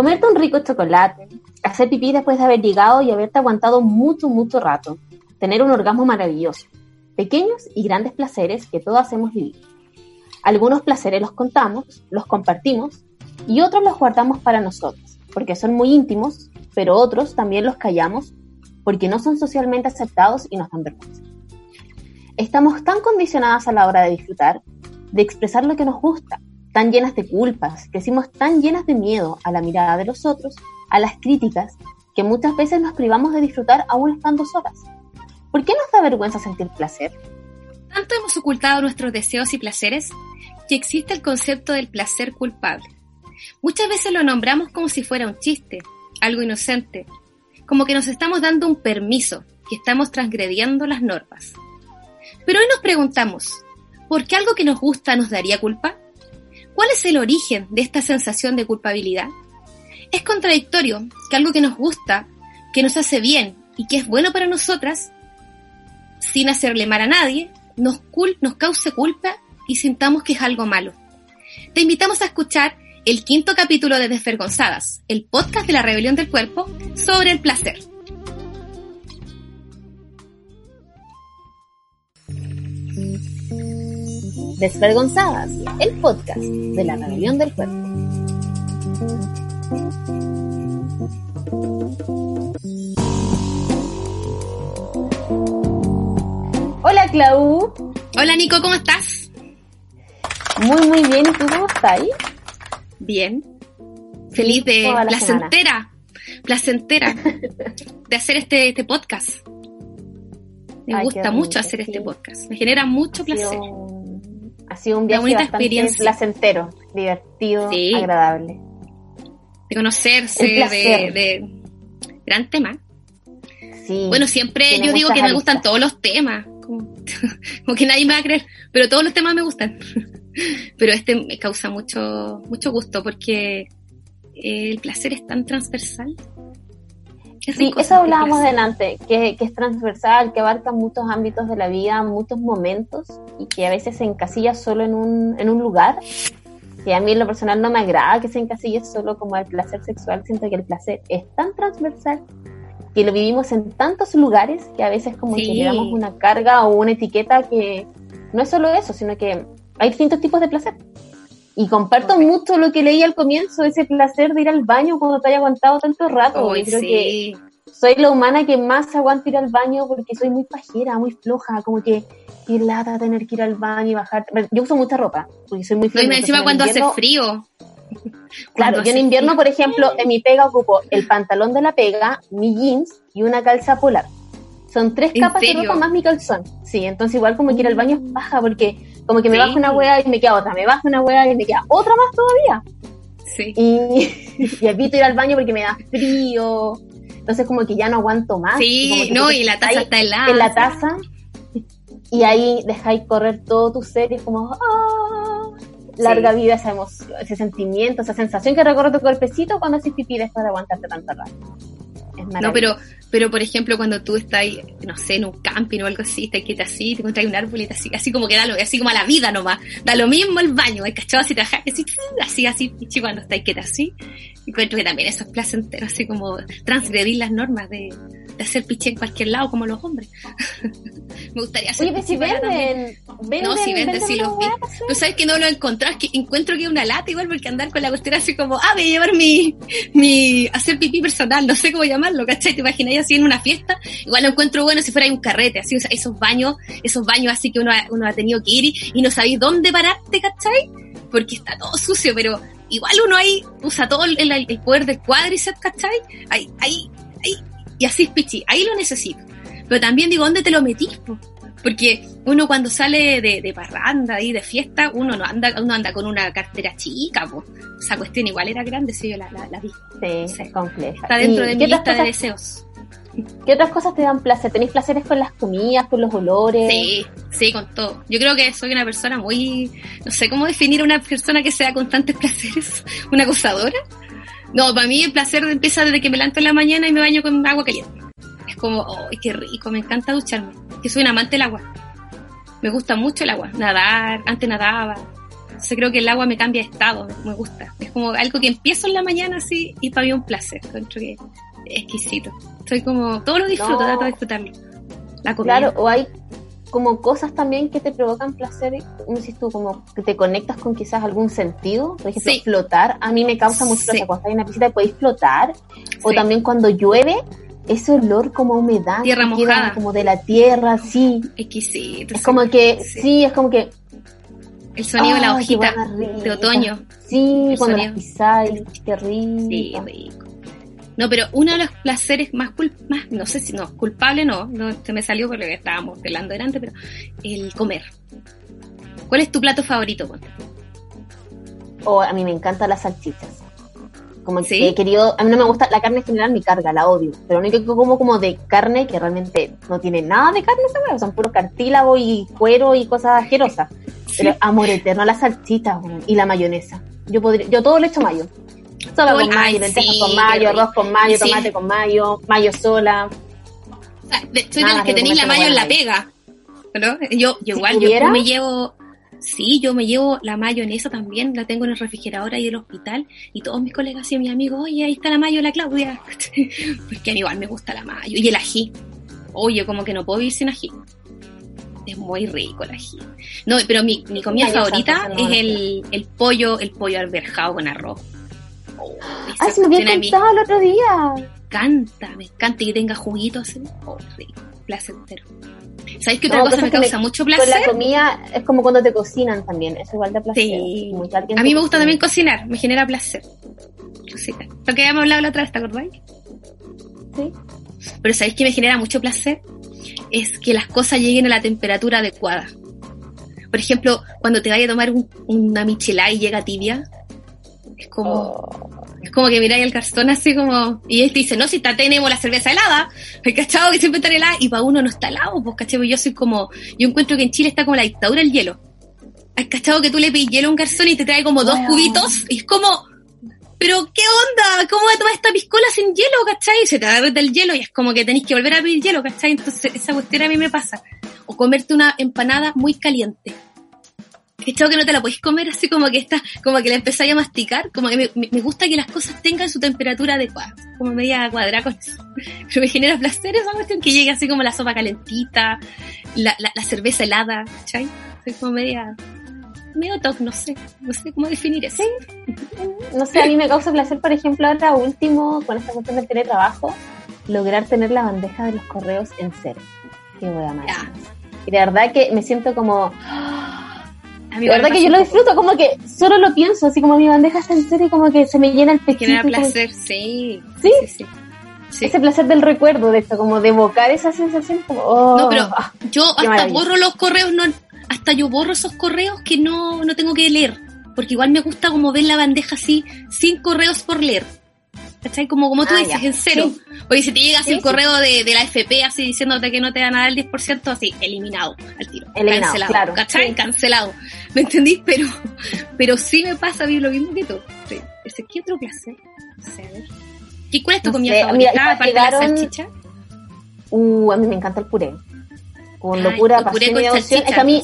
Comerte un rico chocolate, hacer pipí después de haber llegado y haberte aguantado mucho, mucho rato, tener un orgasmo maravilloso, pequeños y grandes placeres que todos hacemos vivir. Algunos placeres los contamos, los compartimos y otros los guardamos para nosotros, porque son muy íntimos, pero otros también los callamos porque no son socialmente aceptados y nos dan vergüenza. Estamos tan condicionadas a la hora de disfrutar, de expresar lo que nos gusta, tan llenas de culpas, crecimos tan llenas de miedo a la mirada de los otros, a las críticas, que muchas veces nos privamos de disfrutar aún estando solas. ¿Por qué nos da vergüenza sentir placer? Tanto hemos ocultado nuestros deseos y placeres que existe el concepto del placer culpable. Muchas veces lo nombramos como si fuera un chiste, algo inocente, como que nos estamos dando un permiso, que estamos transgrediendo las normas. Pero hoy nos preguntamos, ¿por qué algo que nos gusta nos daría culpa? ¿Cuál es el origen de esta sensación de culpabilidad? Es contradictorio que algo que nos gusta, que nos hace bien y que es bueno para nosotras, sin hacerle mal a nadie, nos, nos cause culpa y sintamos que es algo malo. Te invitamos a escuchar el quinto capítulo de Desvergonzadas, el podcast de la rebelión del cuerpo sobre el placer. Desvergonzadas, el podcast de la rebelión del cuerpo. Hola Clau. Hola Nico, ¿cómo estás? Muy muy bien, ¿y tú cómo estás? Bien. Feliz de placentera, placentera de hacer este, este podcast. Me gusta mucho hacer este podcast. Me genera mucho placer. Ha sido un viaje bastante placentero, divertido, agradable. De conocerse, de, de, gran tema. Sí, bueno, siempre yo digo que me gustan todos los temas, como, que nadie me va a creer, pero todos los temas me gustan. pero este me causa mucho, mucho gusto porque el placer es tan transversal sí, eso hablábamos delante, que, que, es transversal, que abarca muchos ámbitos de la vida, muchos momentos y que a veces se encasilla solo en un, en un lugar. Que a mí en lo personal no me agrada que se encasille solo como el placer sexual, siento que el placer es tan transversal que lo vivimos en tantos lugares que a veces como que le damos una carga o una etiqueta que no es solo eso, sino que hay distintos tipos de placer. Y comparto mucho lo que leí al comienzo, ese placer de ir al baño cuando te haya aguantado tanto rato. creo que soy la humana que más aguanta ir al baño porque soy muy pajera, muy floja, como que ir lata tener que ir al baño y bajar. Yo uso mucha ropa, porque soy muy floja. No, y encima cuando hace frío. Claro, yo en invierno, por ejemplo, en mi pega ocupo el pantalón de la pega, mi jeans y una calza polar. Son tres capas de ropa más mi calzón. Sí, entonces igual como que ir al baño es paja porque como que me bajo una hueá y me queda otra, me bajo una hueá y me queda otra más todavía. Sí. Y, y evito ir al baño porque me da frío. Entonces como que ya no aguanto más. Sí, no, y la taza está helada. En la taza. Y ahí dejáis correr todo tu ser y es como, ¡ah! Larga vida esa emoción, ese sentimiento, esa sensación que recorre tu cuerpecito cuando haces pipí después de aguantarte tanto rato. No, pero, pero por ejemplo, cuando tú estás, no sé, en un camping o algo así, estás quieta así, te encuentras un árbol y te así, así como que da lo, así como a la vida nomás, da lo mismo el baño, hay cachado así, así, así, así, así, cuando estás quieta así, encuentro que también eso es placentero, así como transgredir las normas de hacer piché en cualquier lado como los hombres. Me gustaría hacer Oye, si venden, venden, No, si venden, si los vi. Tú sabes que no lo encontrás, que encuentro que es una lata igual porque andar con la cuestión así como, ah, voy a llevar mi, mi, hacer pipí personal, no sé cómo llamarlo, ¿cachai? Te imaginas así en una fiesta, igual lo encuentro bueno si fuera un carrete, así, o sea, esos baños, esos baños así que uno ha, uno ha tenido que ir y, no sabéis dónde pararte, ¿cachai? Porque está todo sucio, pero igual uno ahí usa todo el, el, poder del cuádriceps, ¿cachai? Ahí, ahí, ahí, y así es pichi, ahí lo necesito. Pero también digo, ¿dónde te lo metís? Porque uno cuando sale de, de, parranda y de fiesta, uno no anda, uno anda con una cartera chica, po. esa cuestión igual era grande, si yo la, la, vi. Sí, es compleja. Está dentro de mi lista de deseos. ¿Qué otras cosas te dan placer? ¿Tenéis placeres con las comidas, con los olores? Sí, sí, con todo. Yo creo que soy una persona muy, no sé cómo definir a una persona que sea constantes placeres, una acosadora. No, para mí el placer empieza desde que me levanto en la mañana y me baño con agua caliente. Es como, ¡ay, qué rico! Me encanta ducharme. Que soy un amante del agua. Me gusta mucho el agua. Nadar, antes nadaba. Entonces creo que el agua me cambia de estado, me gusta. Es como algo que empiezo en la mañana así y para mí un placer. Encuentro que es exquisito. Estoy como, todo lo disfruto, No. trato de disfrutarlo. La comida. Claro, o hay como cosas también que te provocan placer, como dices tú, como que te conectas con quizás algún sentido, por ejemplo, Sí. flotar, a mí me causa mucho Sí. placer cuando estás en una piscina podéis flotar, o también cuando llueve, ese olor como a humedad, Tierra queda mojada. como de la tierra, sí, Exquisito. es como que, Sí. es como que, El sonido de la ¡ay, qué hojita de otoño. sí, El cuando sonido. las pisáis, qué rico. Sí, rico. No, pero uno de los placeres más, cul más no sé si no, culpable no, no se me salió porque estábamos hablando delante, pero el comer. ¿Cuál es tu plato favorito? Ponte? O a mí me encantan las salchichas. Como ¿Sí? que he querido, a mí no me gusta la carne en general, mi carga, la odio. Pero lo único que como como de carne, que realmente no tiene nada de carne, esa wea, son puro cartílago y cuero y cosas asquerosas. Pero amor eterno, las salchichas y la mayonesa. Yo podría, yo todo le echo mayo. Sola con mayo, ay, lentejas sí, con mayo, arroz con mayo, Sí. tomate con mayo, mayo sola. Ah, de- Soy de Nada, las que tenéis la mayo en la pega. ¿no? Yo, yo igual, yo, pudiera? yo me llevo, sí, yo me llevo la mayonesa también, la tengo en el refrigerador ahí del hospital, y todos mis colegas y mis amigos, oye, ahí está la mayo de la Claudia. Porque a mí igual me gusta la mayo. Y el ají. Oye, como que no puedo vivir sin ají. Es muy rico el ají. No, pero mi, mi comida favorita es el pollo, el pollo alberjado con arroz. Oh, Ay, se me había contado el otro día. me encanta, me encanta y que tenga juguito así. Oh, rico, placentero. ¿Sabéis qué otra No, cosa me causa mucho Con placer? la comida es como cuando te cocinan también, es igual de placer. Sí. A mí me gusta también cocinar, me genera placer. Cocinar. Lo que habíamos hablado la otra vez, ¿te acordáis? Sí. Pero ¿sabéis que me genera mucho placer? Es que las cosas lleguen a la temperatura adecuada. Por ejemplo, cuando te vayas a tomar un- una michelada y llega tibia, es como, Oh. es como que miráis el cartón así como, y él te dice, no, si está, tenemos la cerveza helada, el cachado que siempre está helada, y para uno no está helado, pues cachado, yo soy como, yo encuentro que en Chile está como la dictadura del hielo. Hay cachado que tú le pides hielo a un garzón y te trae como dos cubitos, y es como, pero qué onda, ¿cómo voy a tomar esta piscola sin hielo, cachai? Y se te derrete el hielo y es como que tenéis que volver a pedir hielo, cachai? Entonces esa cuestión a mí me pasa. O comerte una empanada muy caliente. ¿Cachado que no te la podéis comer así como que está, como que la empezáis a masticar? Como que me, me- gusta que las cosas tengan su temperatura adecuada. Como media cuadrada con eso. Pero me genera placer esa cuestión que llegue así como la sopa calentita, la, la, la cerveza helada, ¿cachai? Soy como media, medio toc, no sé, no sé cómo definir eso. No sé, a mí me causa placer, por ejemplo, ahora último, con esta cuestión del teletrabajo, lograr tener la bandeja de los correos en cero. Qué voy a amar. Ya. Y de verdad que me siento como... A mí De verdad que yo lo disfruto, como que solo lo pienso, así como mi bandeja está y como que se me llena el pechito. Genera como- placer, sí. ¿Sí? Sí, sí. Sí. Ese placer del recuerdo, de esto, como de evocar esa sensación, como... oh, No, pero ah, yo hasta maravilla. borro los correos, no, hasta yo borro esos correos que no, no tengo que leer. Porque igual me gusta como ver la bandeja así, sin correos por leer. ¿Cachai? Como, como tú Ah, dices, ya. en cero. Sí. Oye, si te llega así Sí, el correo de, de la FP así diciéndote que no te van a dar el 10%, así, eliminado al tiro. Eliminado, cancelado. claro. ¿Cachai? Cancelado. ¿Me entendís? Pero, pero sí me pasa a mí lo mismo que tú. Sí. ¿Qué otro placer? No sé, a ver. ¿Y cuál es tu No comida sé, favorita mira, aparte de la llegaron- salchicha? Uh, a mí me encanta el puré. Con locura, puré pasión con y devoción. Es que a mí,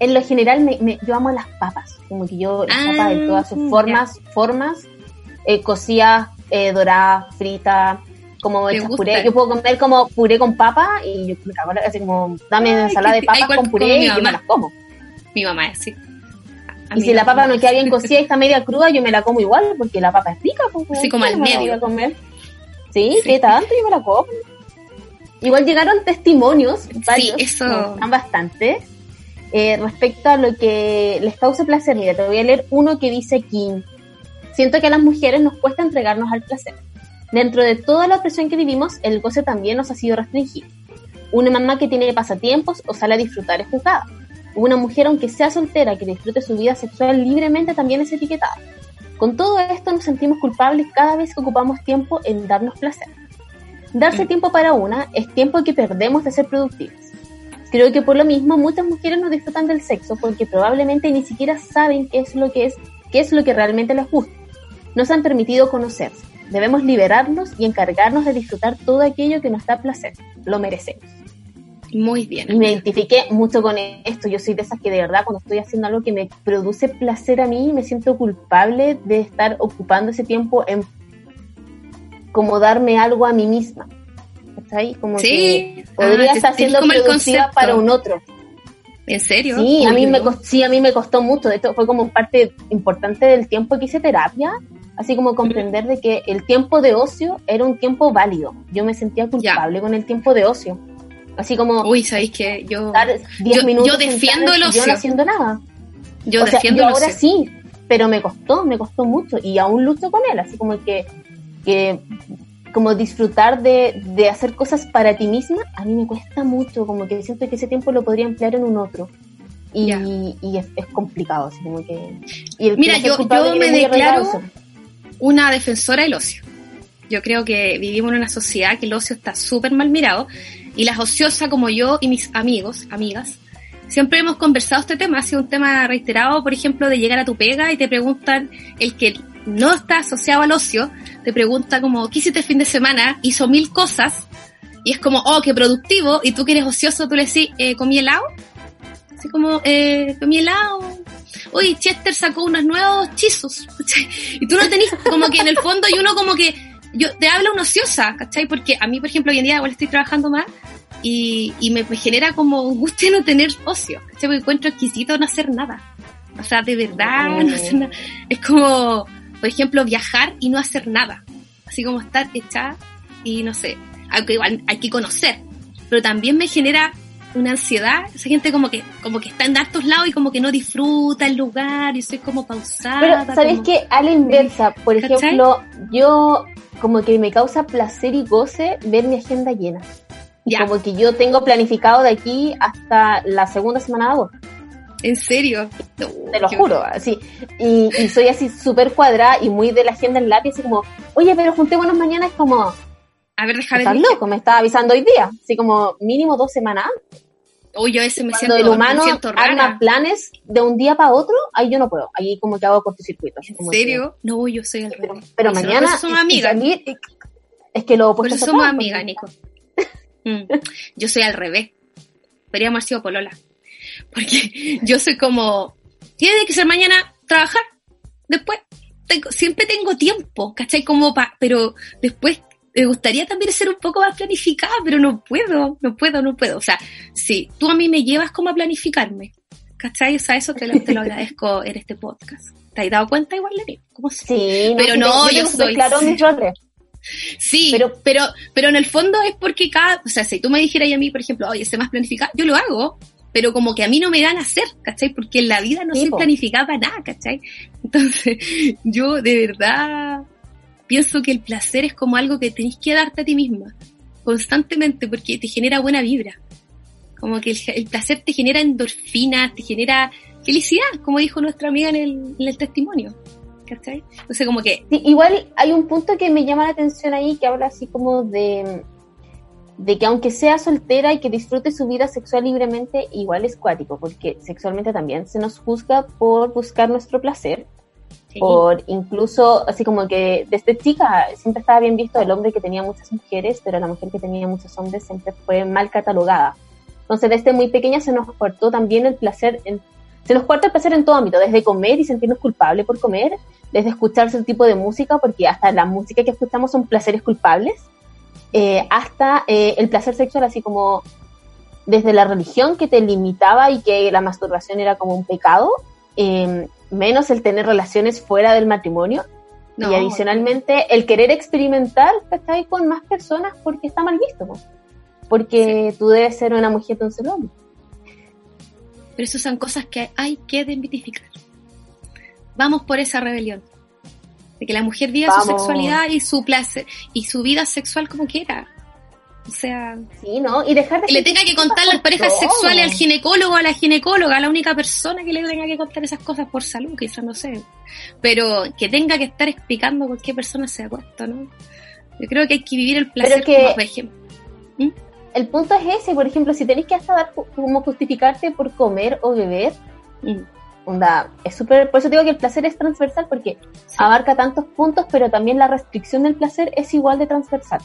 en lo general, me, me- yo amo las papas. Como que yo, las Ah, papas de todas sus ya. formas, formas, eh, cocidas, eh, doradas, fritas, como ¿Te hechas puré. Yo puedo comer como puré con papa y yo me cago en así como, dame Ay, ensalada de papas con puré y yo me las como. Mi mamá es así. A Y si la papa no queda bien cocida y está media cruda, yo me la como igual, porque la papa es rica. Pues, Así como ¿cómo al me medio. a comer? Sí, Sí. ¿qué tanto? Yo me la como. Igual llegaron testimonios, varios, eso. no, están bastantes, eh, respecto a lo que les causa placer. Mira, te voy a leer uno que dice aquí, siento que a las mujeres nos cuesta entregarnos al placer. Dentro de toda la opresión que vivimos, el goce también nos ha sido restringido. Una mamá que tiene pasatiempos o sale a disfrutar es juzgada. Una mujer, aunque sea soltera, que disfrute su vida sexual libremente, también es etiquetada. Con todo esto nos sentimos culpables cada vez que ocupamos tiempo en darnos placer. Darse Mm. tiempo para una es tiempo que perdemos de ser productivas. Creo que por lo mismo muchas mujeres no disfrutan del sexo porque probablemente ni siquiera saben qué es lo que es, qué es lo que realmente les gusta. Nos han permitido conocerse. Debemos liberarnos y encargarnos de disfrutar todo aquello que nos da placer. Lo merecemos. Muy bien. Y me identifiqué mucho con esto. Yo soy de esas que de verdad cuando estoy haciendo algo que me produce placer a mí, me siento culpable de estar ocupando ese tiempo en como darme algo a mí misma. ¿Cachai? Como Sí. que Ah, podría te- estar tienes siendo como productiva para un otro. ¿En serio? Sí, a mí me costó, sí, a mí me costó mucho. De hecho, fue como parte importante del tiempo que hice terapia, así como comprender de que el tiempo de ocio era un tiempo válido. Yo me sentía culpable con el tiempo de ocio. Así como Uy, ¿sabéis que yo, estar 10 yo- yo defiendo el ocio. haciendo nada. yo o sea, defiendo yo el ahora ocio. sí, pero me costó, me costó mucho y aún lucho con él, así como que, que como disfrutar de, de hacer cosas para ti misma, a mí me cuesta mucho, como que siento que ese tiempo lo podría emplear en un otro. Y, y es, es complicado, así como que... Y el Mira, yo- yo me declaro- una defensora del ocio. Yo creo que vivimos en una sociedad que el ocio está súper mal mirado y las ociosas como yo y mis amigos, amigas, siempre hemos conversado este tema, ha sido un tema reiterado, por ejemplo, de llegar a tu pega y te preguntan, el que no está asociado al ocio, te pregunta como, ¿qué hiciste el fin de semana? Hizo mil cosas y es como, oh, qué productivo, y tú que eres ocioso, tú le decís, eh, ¿comí helado? Así como, eh, comí helado, oye, Chester sacó unos nuevos chizos, ¿cachai? Y tú no tenés, como que en el fondo, y uno como que, yo te habla una ociosa, ¿cachai? Porque a mí, por ejemplo, hoy en día igual estoy trabajando más y, y me, me genera como angustia no tener ocio, ¿cachai? Porque encuentro exquisito no hacer nada. O sea, de verdad, no hacer nada. Es como, por ejemplo, viajar y no hacer nada. Así como estar echada y no sé, aunque igual hay que conocer, pero también me genera una ansiedad, esa gente como que como que está en hartos lados y como que no disfruta el lugar y soy como pausada. Pero, ¿sabes como- qué? A la inversa, por ¿Cachai? ejemplo, yo como que me causa placer y goce ver mi agenda llena. Ya, Como que yo tengo planificado de aquí hasta la segunda semana de agosto. en serio. No, te lo juro, así. Y, y soy así súper cuadrada y muy de la agenda en lápiz, así como, oye, pero juntémonos mañana, es como, A ver, déjame estás loco, me estaba avisando hoy día, así como mínimo dos semanas. antes. Uy, yo a veces me Cuando siento, el humano me siento rara. arma planes de un día para otro, ahí yo no puedo, ahí como que hago cortocircuito. ¿En como serio? No, yo soy al que- pero, revés. pero mañana, somos amigas. salir, es que lo Por eso somos amigas, Nico. Mm, Yo soy al revés. Podríamos haber sido polola. Porque yo soy como, tiene que ser mañana trabajar. Después, tengo, siempre tengo tiempo, ¿cachai? Como pa, pero después me gustaría también ser un poco más planificada, pero no puedo, no puedo, no puedo. O sea, si tú a mí me llevas como a planificarme, ¿cachai? O sea, eso te lo, te lo agradezco en este podcast. ¿Te has dado cuenta igual, Lenny? ¿Cómo se- Sí, Pero sí, no, te- yo súper soy- claro mis roles. Sí, Pero- pero, pero, en el fondo es porque cada, o sea, si tú me dijeras a mí, por ejemplo, oye, sé más planificar, yo lo hago, pero como que a mí no me dan a hacer, ¿cachai? Porque en la vida no Sí, planificada para nada, ¿cachai? Entonces, yo de verdad pienso que el placer es como algo que tenés que darte a ti misma, constantemente, porque te genera buena vibra. Como que el, placer te genera endorfinas, te genera felicidad, como dijo nuestra amiga en el, testimonio. ¿Cachai? Entonces como que igual hay un punto que me llama la atención ahí que habla así como de, de que aunque sea soltera y que disfrute su vida sexual libremente, igual es cuático, porque sexualmente también se nos juzga por buscar nuestro placer, por incluso, así como que desde chica siempre estaba bien visto el hombre que tenía muchas mujeres, pero la mujer que tenía muchos hombres siempre fue mal catalogada. Entonces desde muy pequeña se nos cortó también el placer, en- se nos corta el placer en todo ámbito, desde comer y sentirnos culpables por comer, desde escuchar ese tipo de música, porque hasta la música que escuchamos son placeres culpables, eh, hasta eh, el placer sexual, así como desde la religión que te limitaba y que la masturbación era como un pecado, eh, menos el tener relaciones fuera del matrimonio, no, y adicionalmente el querer experimentar ¿cachai? con más personas porque está mal visto, ¿no? porque tú debes ser una mujer de un solo hombre. Pero eso son cosas que hay que desmitificar. Vamos por esa rebelión. De que la mujer viva su sexualidad y su placer y su vida sexual como quiera. O sea, Sí, ¿no? Y dejar de que le tenga que contar las parejas todo. sexuales al ginecólogo, a la ginecóloga, a la única persona que le tenga que contar esas cosas por salud, quizás no sé. Pero que tenga que estar explicando por qué persona se acuesta, ¿no? Yo creo que hay que vivir el placer que- como, por ejemplo. ¿Mm? El punto es ese, por ejemplo, si tenés que hasta dar como justificarte por comer o beber, Mm. onda, es súper, por eso digo que el placer es transversal porque Sí. abarca tantos puntos, pero también la restricción del placer es igual de transversal.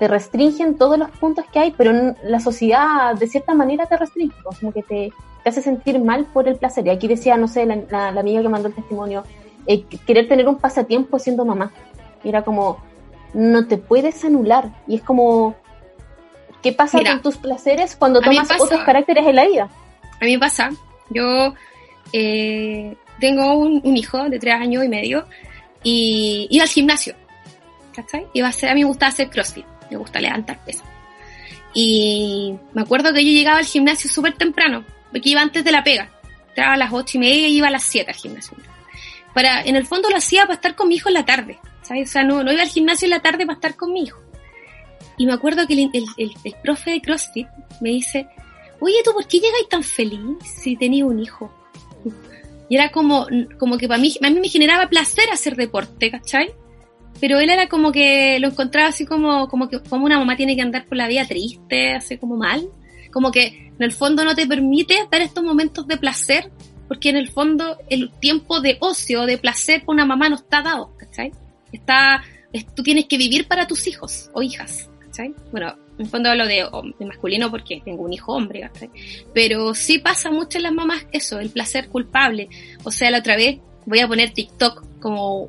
Te restringen todos los puntos que hay, pero la sociedad de cierta manera te restringe, pues, como que te, te hace sentir mal por el placer. Y aquí decía, no sé, la, la- la amiga que mandó el testimonio, eh, querer tener un pasatiempo siendo mamá. Y era como, no te puedes anular. Y es como, ¿qué pasa Mira, con tus placeres cuando tomas pasa- otros caracteres en la vida? A mí me pasa, yo eh, tengo un, un hijo de tres años y medio y iba al gimnasio, ¿cachai? Iba a hacer, a mí me gusta hacer crossfit, me gusta levantar pesas. Y me acuerdo que yo llegaba al gimnasio súper temprano, porque iba antes de la pega. Entraba a las ocho y media y iba a las siete al gimnasio. Para, en el fondo lo hacía para estar con mi hijo en la tarde, ¿sabes? O sea, no, no iba al gimnasio en la tarde para estar con mi hijo. Y me acuerdo que el, el, el- el profe de CrossFit me dice, oye, ¿tú por qué llegáis tan feliz si tenías un hijo? Y era como, como que para mí, a mí me generaba placer hacer deporte, ¿cachai? Pero él era como que lo encontraba así como, como que como una mamá tiene que andar por la vida triste, así como mal. Como que en el fondo no te permite dar estos momentos de placer, porque en el fondo el tiempo de ocio, de placer para una mamá no está dado, ¿cachai? Está, es- tú tienes que vivir para tus hijos o hijas, ¿cachai? Bueno, en el fondo hablo de, de masculino porque tengo un hijo hombre, ¿cachai? Pero sí pasa mucho en las mamás eso, el placer culpable. O sea, la otra vez voy a poner TikTok como,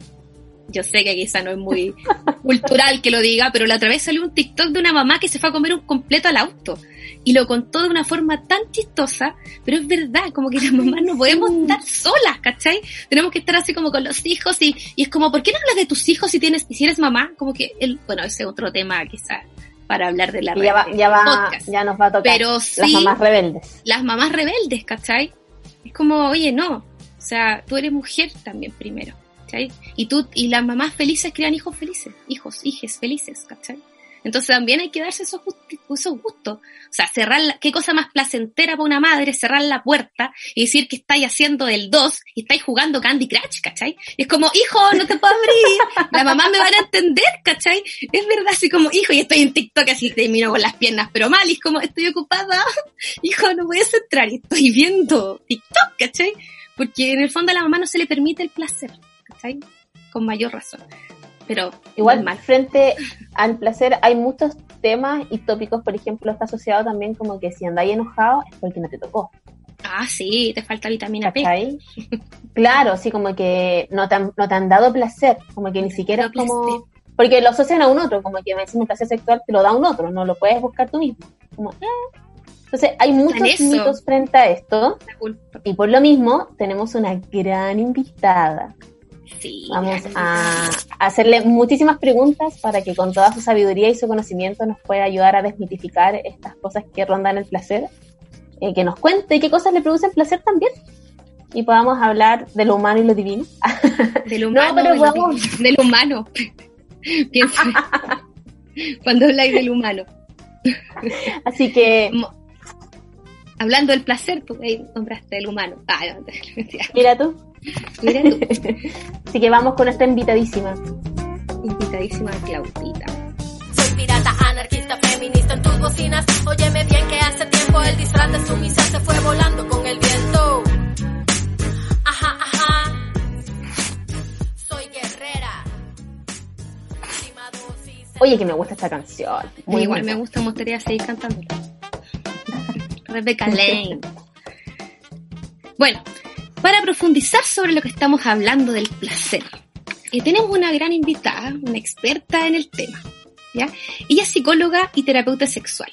yo sé que quizá no es muy cultural que lo diga, pero la otra vez salió un TikTok de una mamá que se fue a comer un completo al auto. Y lo contó de una forma tan chistosa, pero es verdad, como que las mamás no podemos estar solas, ¿cachai? Tenemos que estar así como con los hijos y, y es como, ¿por qué no hablas de tus hijos si tienes, si eres mamá? Como que, el, bueno, ese es otro tema quizás para hablar de la Y ya va, ya va, podcast. ya nos va a tocar Pero las sí, mamás rebeldes. las mamás rebeldes, ¿cachai? Es como, oye, no, o sea, tú eres mujer también primero, ¿cachai? Y tú, y las mamás felices crean hijos felices, hijos, hijes felices, ¿cachai? Entonces también hay que darse esos, esos gustos. O sea, cerrar la, qué cosa más placentera para una madre, cerrar la puerta y decir que estáis haciendo el 2 y estáis jugando Candy Crush, ¿cachai? Es como, hijo, no te puedo abrir, la mamá me van a entender, ¿cachai? Es verdad, así como, hijo, y estoy en TikTok así termino con las piernas, pero mal, y es como, estoy ocupada, hijo, no puedes entrar y estoy viendo TikTok, ¿cachai? Porque en el fondo a la mamá no se le permite el placer, ¿cachai? Con mayor razón. Pero Igual, normal. frente al placer, hay muchos temas y tópicos, por ejemplo, está asociado también como que si andáis enojado es porque no te tocó. Ah, sí, te falta vitamina P. Claro, sí, como que no te, han, no te han dado placer, como que ni siquiera es como... Porque lo asocian a un otro, como que me decimos placer sexual te lo da un otro, no lo puedes buscar tú mismo. Como, eh. Entonces, hay muchos mitos frente a esto, y por lo mismo tenemos una gran invitada. Sí. Vamos a hacerle muchísimas preguntas para que con toda su sabiduría y su conocimiento nos pueda ayudar a desmitificar estas cosas que rondan el placer, eh, que nos cuente qué cosas le producen placer también y podamos hablar de lo humano y lo divino. Del humano. pero de lo humano. Piensa. Cuando habláis del humano. Así que, Hablando del placer, tú ahí nombraste del humano. Ah, no, mira tú. Mira tú, Así que vamos con esta invitadísima. invitadísima Claudita. Soy pirata, anarquista, feminista en tus bocinas. Óyeme bien que hace tiempo el disfraz de sumisa se fue volando con el viento. Ajá, ajá. Soy guerrera. Oye, que me gusta esta canción. Muy Igual me gusta, me gustaría seguir cantándola. Rebecca Lane. Bueno, para profundizar sobre lo que estamos hablando del placer, eh, tenemos una gran invitada, una experta en el tema. ¿ya? Ella es psicóloga y terapeuta sexual.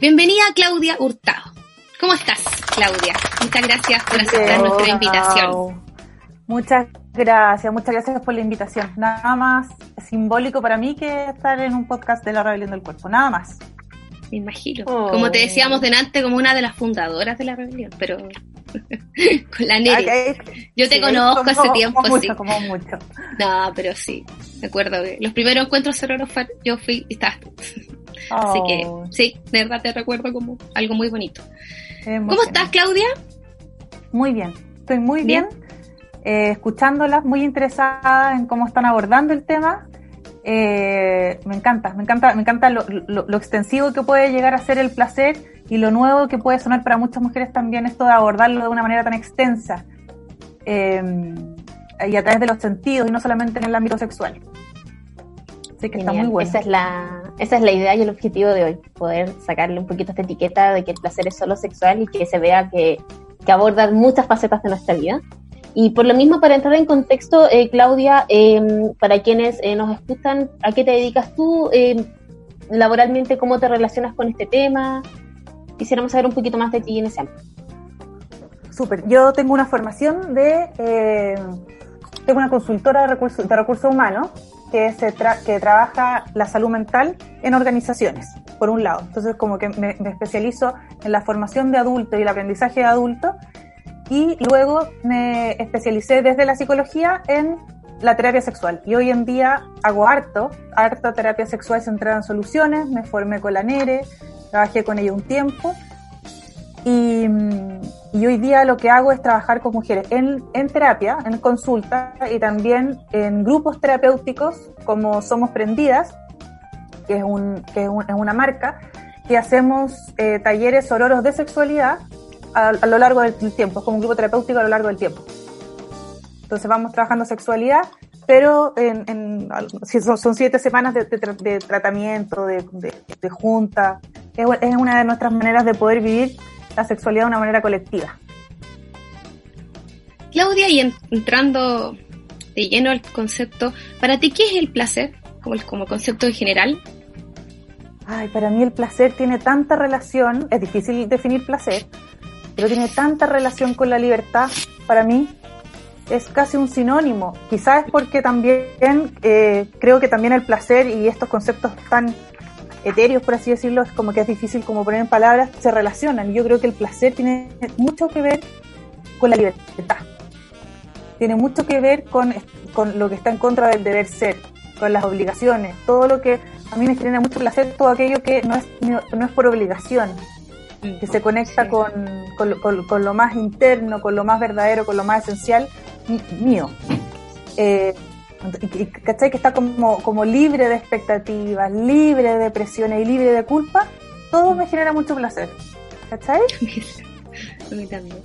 Bienvenida Claudia Hurtado. ¿Cómo estás, Claudia? Muchas gracias por aceptar nuestra invitación. Muchas gracias, muchas gracias por la invitación. Nada más simbólico para mí que estar en un podcast de la rebelión del cuerpo, nada más. Me imagino. Oh. Como te decíamos delante, como una de las fundadoras de la rebelión, pero con la Neri. Yo te Sí, conozco hace tiempo, como sí. mucho, como mucho. No, pero sí, me acuerdo que los primeros encuentros fue, yo fui y estabas tú. Así que Oh, sí, de verdad te recuerdo como algo muy bonito. ¿Cómo estás, Claudia? Muy bien, estoy muy Bien. bien, eh, escuchándolas, muy interesada en cómo están abordando el tema eh, me encanta, me encanta, me encanta lo, lo, extensivo que puede llegar a ser el placer y lo nuevo que puede sonar para muchas mujeres también esto de abordarlo de una manera tan extensa eh, y a través de los sentidos y no solamente en el ámbito sexual. Así que está muy bueno. Esa es, la, esa es la idea y el objetivo de hoy, poder sacarle un poquito esta etiqueta de que el placer es solo sexual y que se vea que, que aborda muchas facetas de nuestra vida. Y por lo mismo, para entrar en contexto, eh, Claudia, em, para quienes eh, nos escuchan, ¿a qué te dedicas tú em, laboralmente? ¿Cómo te relacionas con este tema? Quisiéramos saber un poquito más de ti en ese ámbito. Súper. Yo tengo una formación de... Eh, tengo una consultora de recursos, de recursos humanos que, se que trabaja la salud mental en organizaciones, por un lado. Entonces, como que me, me especializo en la formación de adultos y el aprendizaje de adultos y luego me especialicé desde la psicología en la terapia sexual. Y hoy en día hago harto, harto terapia sexual centrada en soluciones, me formé con la NERE, trabajé con ella un tiempo. Y, y, hoy día lo que hago es trabajar con mujeres en, en terapia, en consulta y también en grupos terapéuticos como Somos Prendidas, que es, un, que es, un, es una marca, que hacemos eh, talleres sororos de sexualidad a, lo largo del tiempo, es como un grupo terapéutico a lo largo del tiempo. Entonces vamos trabajando sexualidad, pero en, son, siete semanas de, tratamiento, de, junta. Es, es, una de nuestras maneras de poder vivir la sexualidad de una manera colectiva. Claudia, y entrando de lleno al concepto, ¿para ti qué es el placer como, como concepto en general? Ay, para mí el placer tiene tanta relación, es difícil definir placer, pero tiene tanta relación con la libertad, para mí es casi un sinónimo. Quizás es porque también eh, creo que también el placer y estos conceptos tan etéreos, por así decirlo, es como que es difícil como poner en palabras, se relacionan. Yo creo que el placer tiene mucho que ver con la libertad. Tiene mucho que ver con, con lo que está en contra del deber ser, con las obligaciones, todo lo que a mí me genera mucho placer, todo aquello que no es, no es por obligación, que se conecta con, con, lo más interno, con lo más verdadero, con lo más esencial mío. Eh, ¿Cachai? Que está como, como libre de expectativas, libre de presiones y libre de culpa, todo me genera mucho placer. ¿Cachai?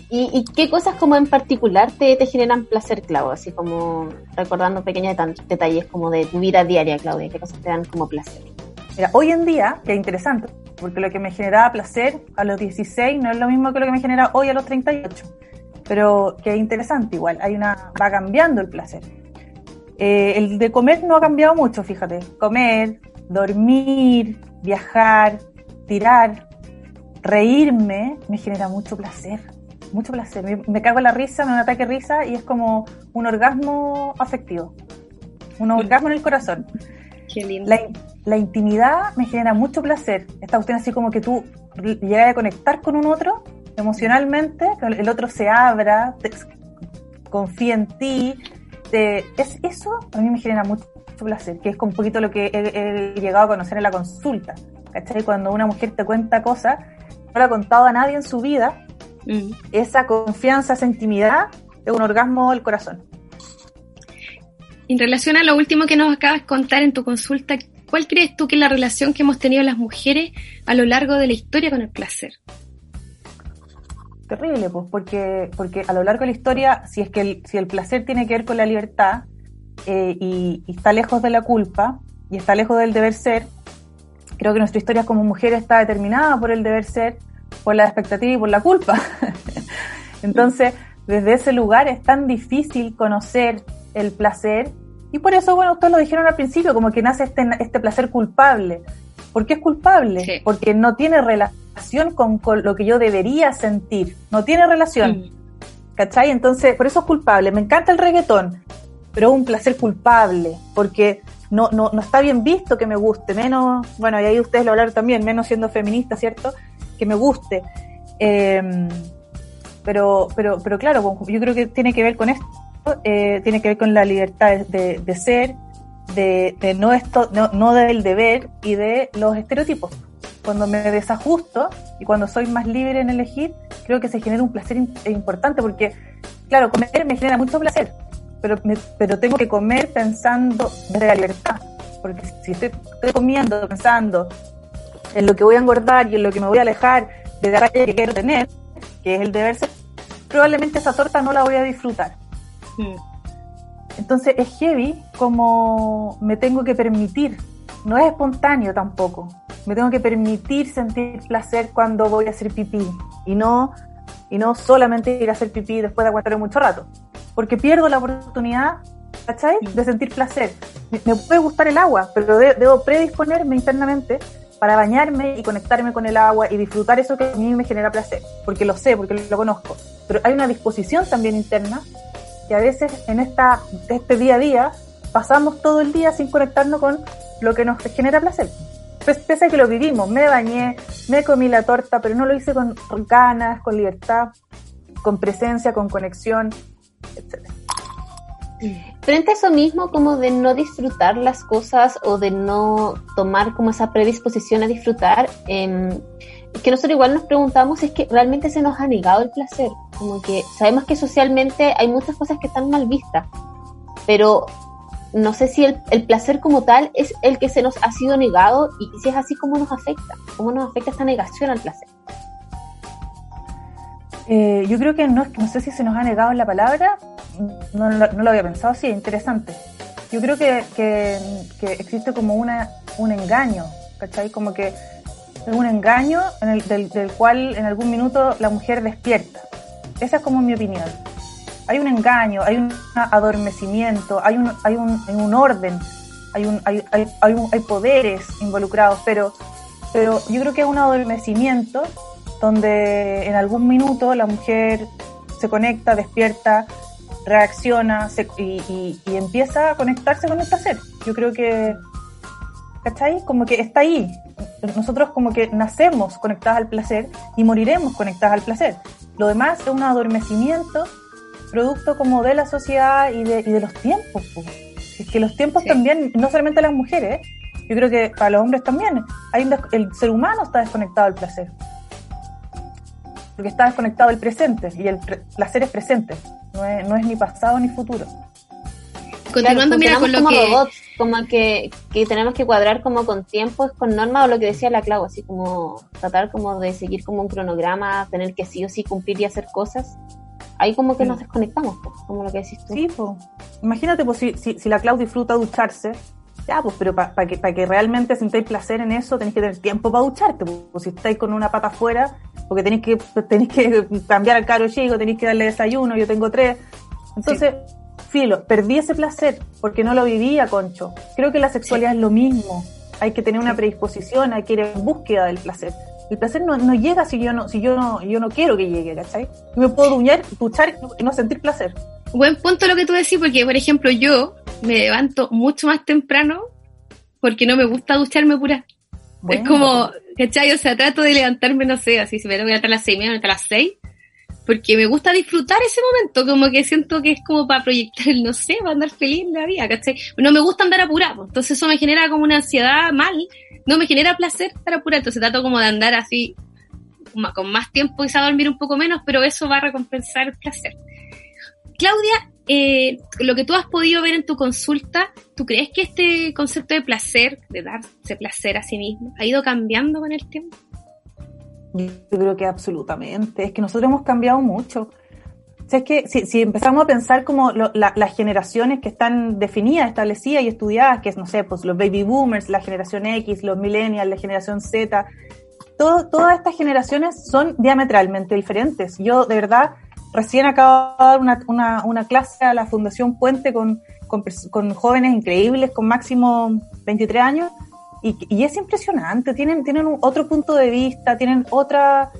¿Y, ¿Y, qué cosas como en particular te, te generan placer, Clau? Así como recordando pequeños detalles como de tu vida diaria, Claudia, ¿qué cosas te dan como placer? Mira, hoy en día, que es interesante, porque lo que me generaba placer a los 16 no es lo mismo que lo que me genera hoy a los 38, pero que es interesante igual, hay una va cambiando el placer. Eh, el de comer no ha cambiado mucho, fíjate, comer, dormir, viajar, tirar, reírme, me genera mucho placer, mucho placer. Me, me cago en la risa, me da un ataque de risa y es como un orgasmo afectivo, un orgasmo en el corazón. Qué lindo. La, intimidad me genera mucho placer. Esta cuestión así como que tú llegas a conectar con un otro emocionalmente, que el otro se abra, confía en ti. es, eso a mí me genera mucho, placer, que es un poquito lo que he, llegado a conocer en la consulta. ¿Cachai? Cuando una mujer te cuenta cosas, no le ha contado a nadie en su vida, mm. esa confianza, esa intimidad es un orgasmo del corazón. En relación a lo último que nos acabas de contar en tu consulta, ¿cuál crees tú que es la relación que hemos tenido las mujeres a lo largo de la historia con el placer? Terrible, pues, porque, porque a lo largo de la historia, si es que el, si el placer tiene que ver con la libertad eh, y, está lejos de la culpa y está lejos del deber ser, creo que nuestra historia como mujer está determinada por el deber ser, por la expectativa y por la culpa. Entonces, desde ese lugar es tan difícil conocer el placer. Y por eso, bueno, ustedes lo dijeron al principio, como que nace este, este placer culpable. ¿Por qué es culpable? Porque no tiene relación con, lo que yo debería sentir. No tiene relación. Mm. ¿Cachai? Entonces, por eso es culpable. Me encanta el reggaetón, pero un placer culpable, porque no, no, no está bien visto que me guste, menos, bueno, y ahí ustedes lo hablaron también, menos siendo feminista, ¿cierto? Que me guste. Em, pero, pero, pero claro, yo creo que tiene que ver con esto, eh, tiene que ver con la libertad de, ser, de, no, esto, no, del deber y de los estereotipos. Cuando me desajusto y cuando soy más libre en elegir, creo que se genera un placer importante porque, claro, comer me genera mucho placer, pero, pero tengo que comer pensando desde la libertad, porque si estoy, estoy comiendo, pensando en lo que voy a engordar y en lo que me voy a alejar de la que quiero tener, que es el deber ser, probablemente esa torta no la voy a disfrutar. Entonces es heavy como me tengo que permitir, no es espontáneo tampoco, me tengo que permitir sentir placer cuando voy a hacer pipí. Y no, y no solamente ir a hacer pipí después de aguantar mucho rato, porque pierdo la oportunidad, ¿cachai? De sentir placer. Me, me puede gustar el agua, pero de- debo predisponerme internamente para bañarme y conectarme con el agua y disfrutar eso que a mí me genera placer, porque lo sé, porque lo conozco. Pero hay una disposición también interna que a veces en esta, este día a día pasamos todo el día sin conectarnos con lo que nos genera placer. Pues, pese a que lo vivimos, me bañé, me comí la torta, pero no lo hice con ganas, con libertad, con presencia, con conexión, etc. Frente a eso mismo, como de no disfrutar las cosas o de no tomar como esa predisposición a disfrutar, eh, que nosotros igual nos preguntamos es que realmente se nos ha negado el placer. Como que sabemos que socialmente hay muchas cosas que están mal vistas, pero no sé si el, el placer como tal es el que se nos ha sido negado y si es así, ¿cómo nos afecta? ¿Cómo nos afecta esta negación al placer? Eh, yo creo que no, no sé si se nos ha negado la palabra, no, lo- no lo había pensado, sí, interesante. Yo creo que, que, que existe como una, un engaño, ¿cachai? Como que es un engaño en el, del, cual en algún minuto la mujer despierta. Esa es como mi opinión. Hay un engaño, hay un adormecimiento, hay un, hay un, un orden, hay, un, hay, hay, hay, poderes involucrados, pero, pero yo creo que es un adormecimiento donde en algún minuto la mujer se conecta, despierta, reacciona se- y empieza a conectarse con el placer. Yo creo que, ¿cachai? Como que está ahí. Nosotros como que nacemos conectadas al placer y moriremos conectadas al placer. Lo demás es un adormecimiento producto como de la sociedad y de, y de los tiempos. po. Es que los tiempos Sí. también, no solamente las mujeres, yo creo que para los hombres también, hay un el ser humano está desconectado del placer. Porque está desconectado del presente y el placer es presente, no es, no es ni pasado ni futuro. Continuando, Claro, mira, con lo que... robots, como que, que tenemos que cuadrar como con tiempos, con normas, o lo que decía la Clau, así como tratar como de seguir como un cronograma, tener que sí o sí cumplir y hacer cosas. Ahí como que Sí. nos desconectamos, pues, como lo que decís tú. Sí, pues. Imagínate, pues, si, si, si la Clau disfruta ducharse, ya, pues, pero para que, pa que realmente sintáis placer en eso, tenéis que tener tiempo para ducharte. Pues, Pues, si estáis con una pata afuera, porque tenéis que, tenéis que cambiar al caro chico, tenéis que darle desayuno, yo tengo tres. Entonces, filo, perdí ese placer porque no lo vivía, concho. Creo que la sexualidad es lo mismo. Hay que tener una predisposición, hay que ir en búsqueda del placer. El placer no, no llega si yo no, si yo no, yo no quiero que llegue, ¿cachai? Yo me puedo duñar, duchar y no- y sentir placer. Buen punto lo que tú decís, porque, por ejemplo, yo me levanto mucho más temprano porque no me gusta ducharme pura. Bueno, es como, ¿cachai? O sea, trato de levantarme, no sé, así si me tengo que levantar a las seis, me levanto a las seis, porque me gusta disfrutar ese momento, como que siento que es como para proyectar no sé, para andar feliz en la vida, ¿cachai? No me gusta andar apurado, entonces eso me genera como una ansiedad mal, no me genera placer estar apurado, entonces trato como de andar así, con más tiempo quizá dormir un poco menos, pero eso va a recompensar el placer. Claudia, eh, lo que tú has podido ver en tu consulta, ¿tú crees que este concepto de placer, de darse placer a sí mismo, ha ido cambiando con el tiempo? Yo creo que absolutamente. Es que nosotros hemos cambiado mucho. O sea, es que si, si empezamos a pensar como lo- la- las generaciones que están definidas, establecidas y estudiadas, que es, no sé, pues los baby boomers, la generación X, los millennials, la generación Z, todo- todas estas generaciones son diametralmente diferentes. Yo, de verdad, recién acabo de dar una, una, una clase a la Fundación Puente con, con, con jóvenes increíbles, con máximo 23 años, y, y es impresionante, tienen, tienen un- otro punto de vista, tienen otra,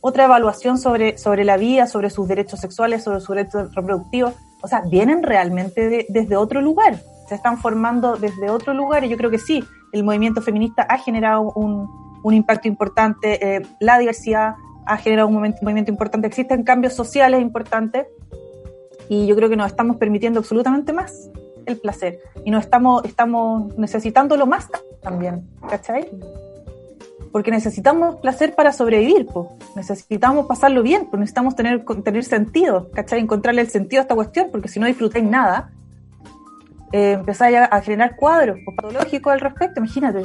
otra evaluación sobre, sobre la vida, sobre sus derechos sexuales, sobre sus derechos reproductivos. O sea, vienen realmente de- desde otro lugar, se están formando desde otro lugar y yo creo que sí, el movimiento feminista ha generado un, un impacto importante, eh, la diversidad ha generado un momento- movimiento importante, existen cambios sociales importantes y yo creo que nos estamos permitiendo absolutamente más el placer y nos estamos, estamos necesitándolo más también, ¿cachai? Porque necesitamos placer para sobrevivir, po. necesitamos pasarlo bien, pues necesitamos tener, tener sentido, ¿cachai? Encontrarle el sentido a esta cuestión, porque si no disfrutáis nada, eh, empezáis a, a generar cuadros patológicos al respecto, imagínate,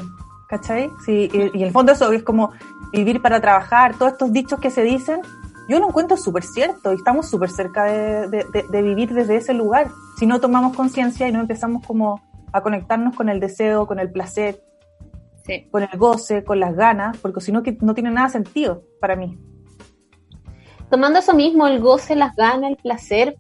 ¿cachai? Sí, y, y en el fondo eso es como vivir para trabajar, todos estos dichos que se dicen, yo lo encuentro súper cierto y estamos súper cerca de, de- de- de vivir desde ese lugar. Si no tomamos conciencia y no empezamos como a conectarnos con el deseo, con el placer, Sí. con el goce, con las ganas, porque si no, que no tiene nada sentido para mí. tomando eso mismo, el goce, las ganas, el placer,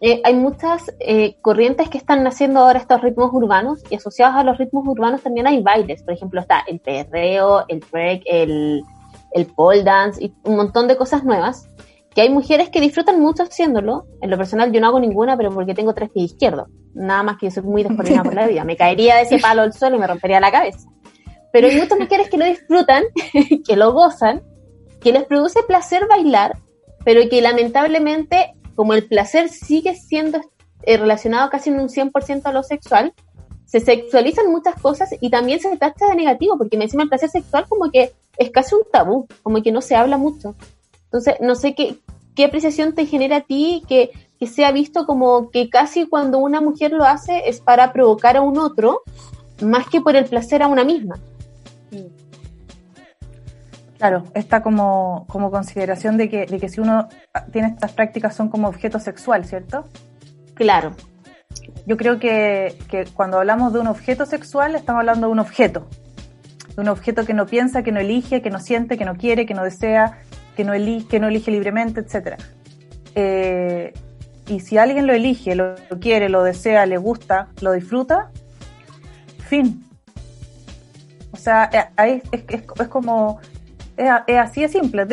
eh, hay muchas eh, corrientes que están naciendo ahora estos ritmos urbanos y asociados a los ritmos urbanos también hay bailes. Por ejemplo, está el perreo, el break, el, el pole dance y un montón de cosas nuevas. Que hay mujeres que disfrutan mucho haciéndolo. En lo personal yo no hago ninguna, pero porque tengo tres pies izquierdos. Nada más que yo soy muy descoordinada por la vida. Me caería de ese palo al suelo y me rompería la cabeza. Pero hay muchas mujeres que lo disfrutan, que lo gozan, que les produce placer bailar, pero que lamentablemente, como el placer sigue siendo eh, relacionado casi en un 100% a lo sexual, se sexualizan muchas cosas y también se tacha de negativo, porque me encima el placer sexual como que es casi un tabú, como que no se habla mucho. Entonces, no sé qué, qué apreciación te genera a ti que, que sea visto como que casi cuando una mujer lo hace es para provocar a un otro, más que por el placer a una misma. Claro, esta como, como consideración de que, de que si uno tiene estas prácticas son como objeto sexual, ¿cierto? Claro, Yo creo que, que cuando hablamos de un objeto sexual estamos hablando de un objeto. De un objeto que no piensa, que no elige, que no siente, que no quiere, que no desea, que no, eli que no elige libremente, etc. Eh, y si alguien lo elige, lo, quiere, lo desea, le gusta, lo disfruta, fin. O sea, eh, es, es, es como es, así de simple.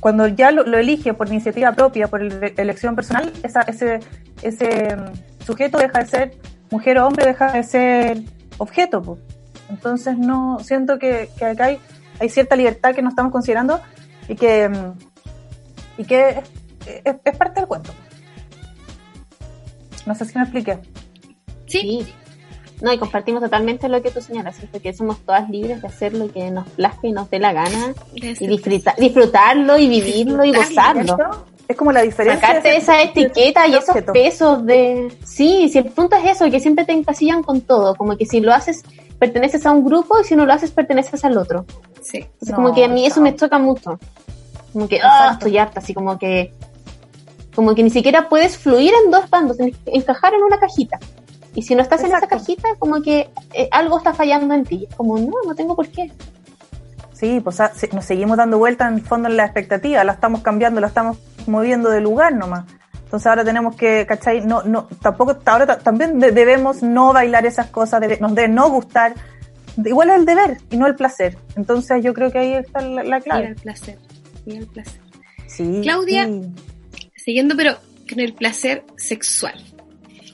Cuando ya lo, lo elige por iniciativa propia, por ele- elección personal, esa, ese, ese mm, sujeto deja de ser mujer o hombre, deja de ser objeto. Entonces no siento que, que acá hay, hay cierta libertad que no estamos considerando y que, y que es, es- es parte del cuento. No sé si me expliqué. Sí, Sí. No, y compartimos totalmente lo que tú señalas, ¿cierto? que somos todas libres de hacer lo que nos plazca y nos dé la gana y disfruta- disfrutarlo y vivirlo y gozarlo. Es como la diferencia. Sacarte de esa etiqueta y esos objeto. pesos de... Sí, si el punto es eso, que siempre te encasillan con todo, como que si lo haces perteneces a un grupo y si no lo haces perteneces al otro. sí. Entonces, No, como que a mí eso me choca mucho. Como que, ah, Exacto. estoy harta, así como que... Como que ni siquiera puedes fluir en dos bandos, tienes que encajar en una cajita. Y si no estás en esa cajita, como que eh, algo está fallando en ti. Es como, no, no tengo por qué. Sí, pues ah, nos seguimos dando vuelta en el fondo en la expectativa, la estamos cambiando, la estamos moviendo de lugar nomás. Entonces ahora tenemos que, ¿cachai? No, no, tampoco, ahora ta- también de- debemos no bailar esas cosas, debe- nos debe no gustar. Igual es el deber y no el placer. Entonces yo creo que ahí está la, clave. al placer. Ir al placer. Sí, Claudia. sí. Siguiendo, pero con el placer sexual.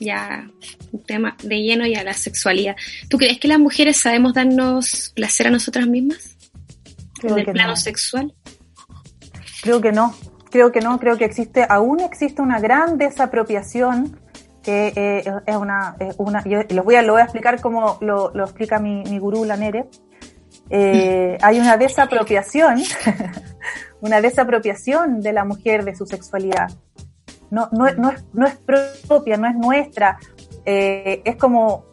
Ya un tema de lleno ya la sexualidad. ¿Tú crees que las mujeres sabemos darnos placer a nosotras mismas? Creo en el plano no. sexual. Creo que no, creo que no, creo que existe, aún existe una gran desapropiación que eh, es una, es una yo los voy a, lo voy a explicar como lo, lo explica mi, mi gurú, la Nere. Eh, hay una desapropiación, una desapropiación de la mujer de su sexualidad. No, no, no, es, no es propia, no es nuestra. Eh, es como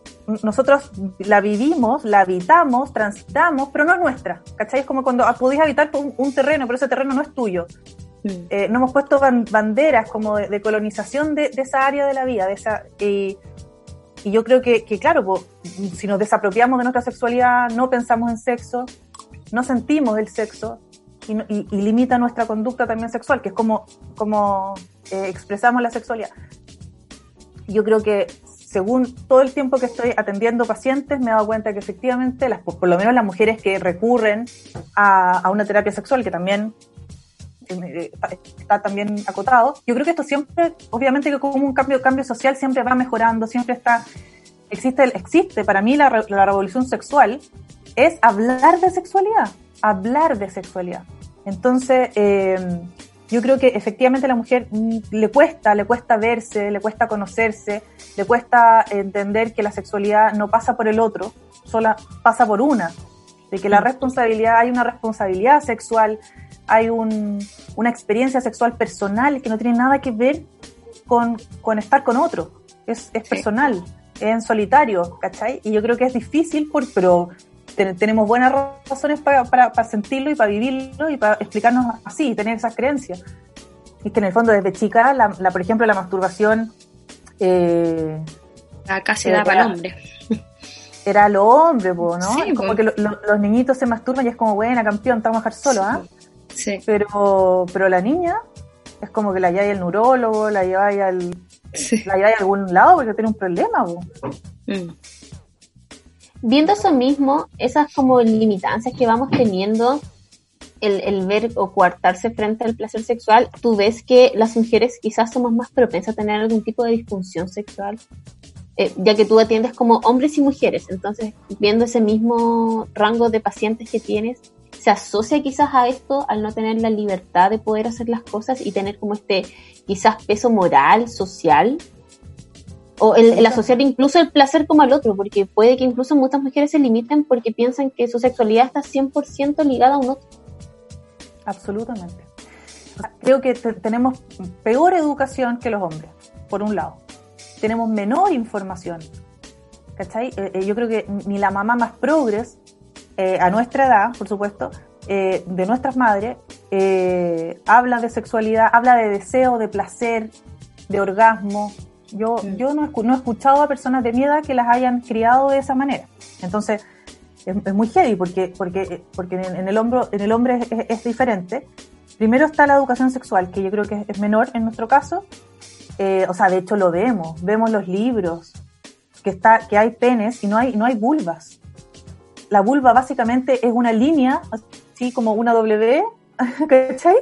nosotros la vivimos, la habitamos, transitamos, pero no es nuestra. ¿Cachai? Es como cuando podéis habitar un, un terreno, pero ese terreno no es tuyo. Eh, no hemos puesto ban- banderas como de, colonización de, esa área de la vida. De esa, y, yo creo que, claro, si nos desapropiamos de nuestra sexualidad, no pensamos en sexo, no sentimos el sexo y, limita nuestra conducta también sexual, que es como, como eh, expresamos la sexualidad. Yo creo que según todo el tiempo que estoy atendiendo pacientes, me he dado cuenta que efectivamente, las, por lo menos las mujeres que recurren a una terapia sexual, que también eh, está, también acotado. Yo creo que esto siempre, obviamente que como un cambio, cambio social siempre va mejorando, siempre está, existe, existe para mí la, re- la revolución sexual, es hablar de sexualidad, hablar de sexualidad. Entonces, eh, yo creo que efectivamente a la mujer mm, le cuesta, le cuesta verse, le cuesta conocerse, le cuesta entender que la sexualidad no pasa por el otro, sola pasa por una, de que la responsabilidad, hay una responsabilidad sexual, hay un, una experiencia sexual personal que no tiene nada que ver con, con estar con otro, es, es Sí. personal. en solitario, ¿cachai? Y yo creo que es difícil, por, pero tenemos buenas razones para, para, sentirlo y para vivirlo y para explicarnos así, tener esas creencias. Y que en el fondo desde chica, la, por ejemplo, la masturbación... Eh, Acá se da para el hombre. Era lo hombre, ¿no? como que los niñitos se masturban y es como, buena, campeón, te vamos a dejar solo, ¿ah? Sí. Pero, pero la niña es como que la lleva al neurólogo, la lleva al, la a algún lado porque tiene un problema, mm. Viendo eso mismo, esas como limitancias que vamos teniendo, el, el, ver o coartarse frente al placer sexual, tú ves que las mujeres quizás somos más propensas a tener algún tipo de disfunción sexual, eh, ya que tú atiendes como hombres y mujeres, entonces viendo ese mismo rango de pacientes que tienes, se asocia quizás a esto al no tener la libertad de poder hacer las cosas y tener como este quizás peso moral, social, o el, asociar incluso el placer como al otro, porque puede que incluso muchas mujeres se limiten porque piensan que su sexualidad está 100% ligada a un otro. Absolutamente. Creo que tenemos peor educación que los hombres, por un lado. Tenemos menor información. ¿Cachai? Eh, eh, yo creo que ni la mamá más progres eh, a nuestra edad, por supuesto, eh, de nuestras madres, eh, habla de sexualidad, habla de deseo, de placer, de orgasmo. Yo, mm. yo no, he escuchado a personas de mi edad que las hayan criado de esa manera. Entonces, es, muy heavy porque, porque, porque en, el, hombro, en el hombre es, diferente. Primero está la educación sexual, que yo creo que es, menor en nuestro caso. o sea, de hecho lo vemos, vemos los libros, que, está, que hay penes y no hay, no hay vulvas la vulva básicamente es una línea, así como una W, ¿cachai?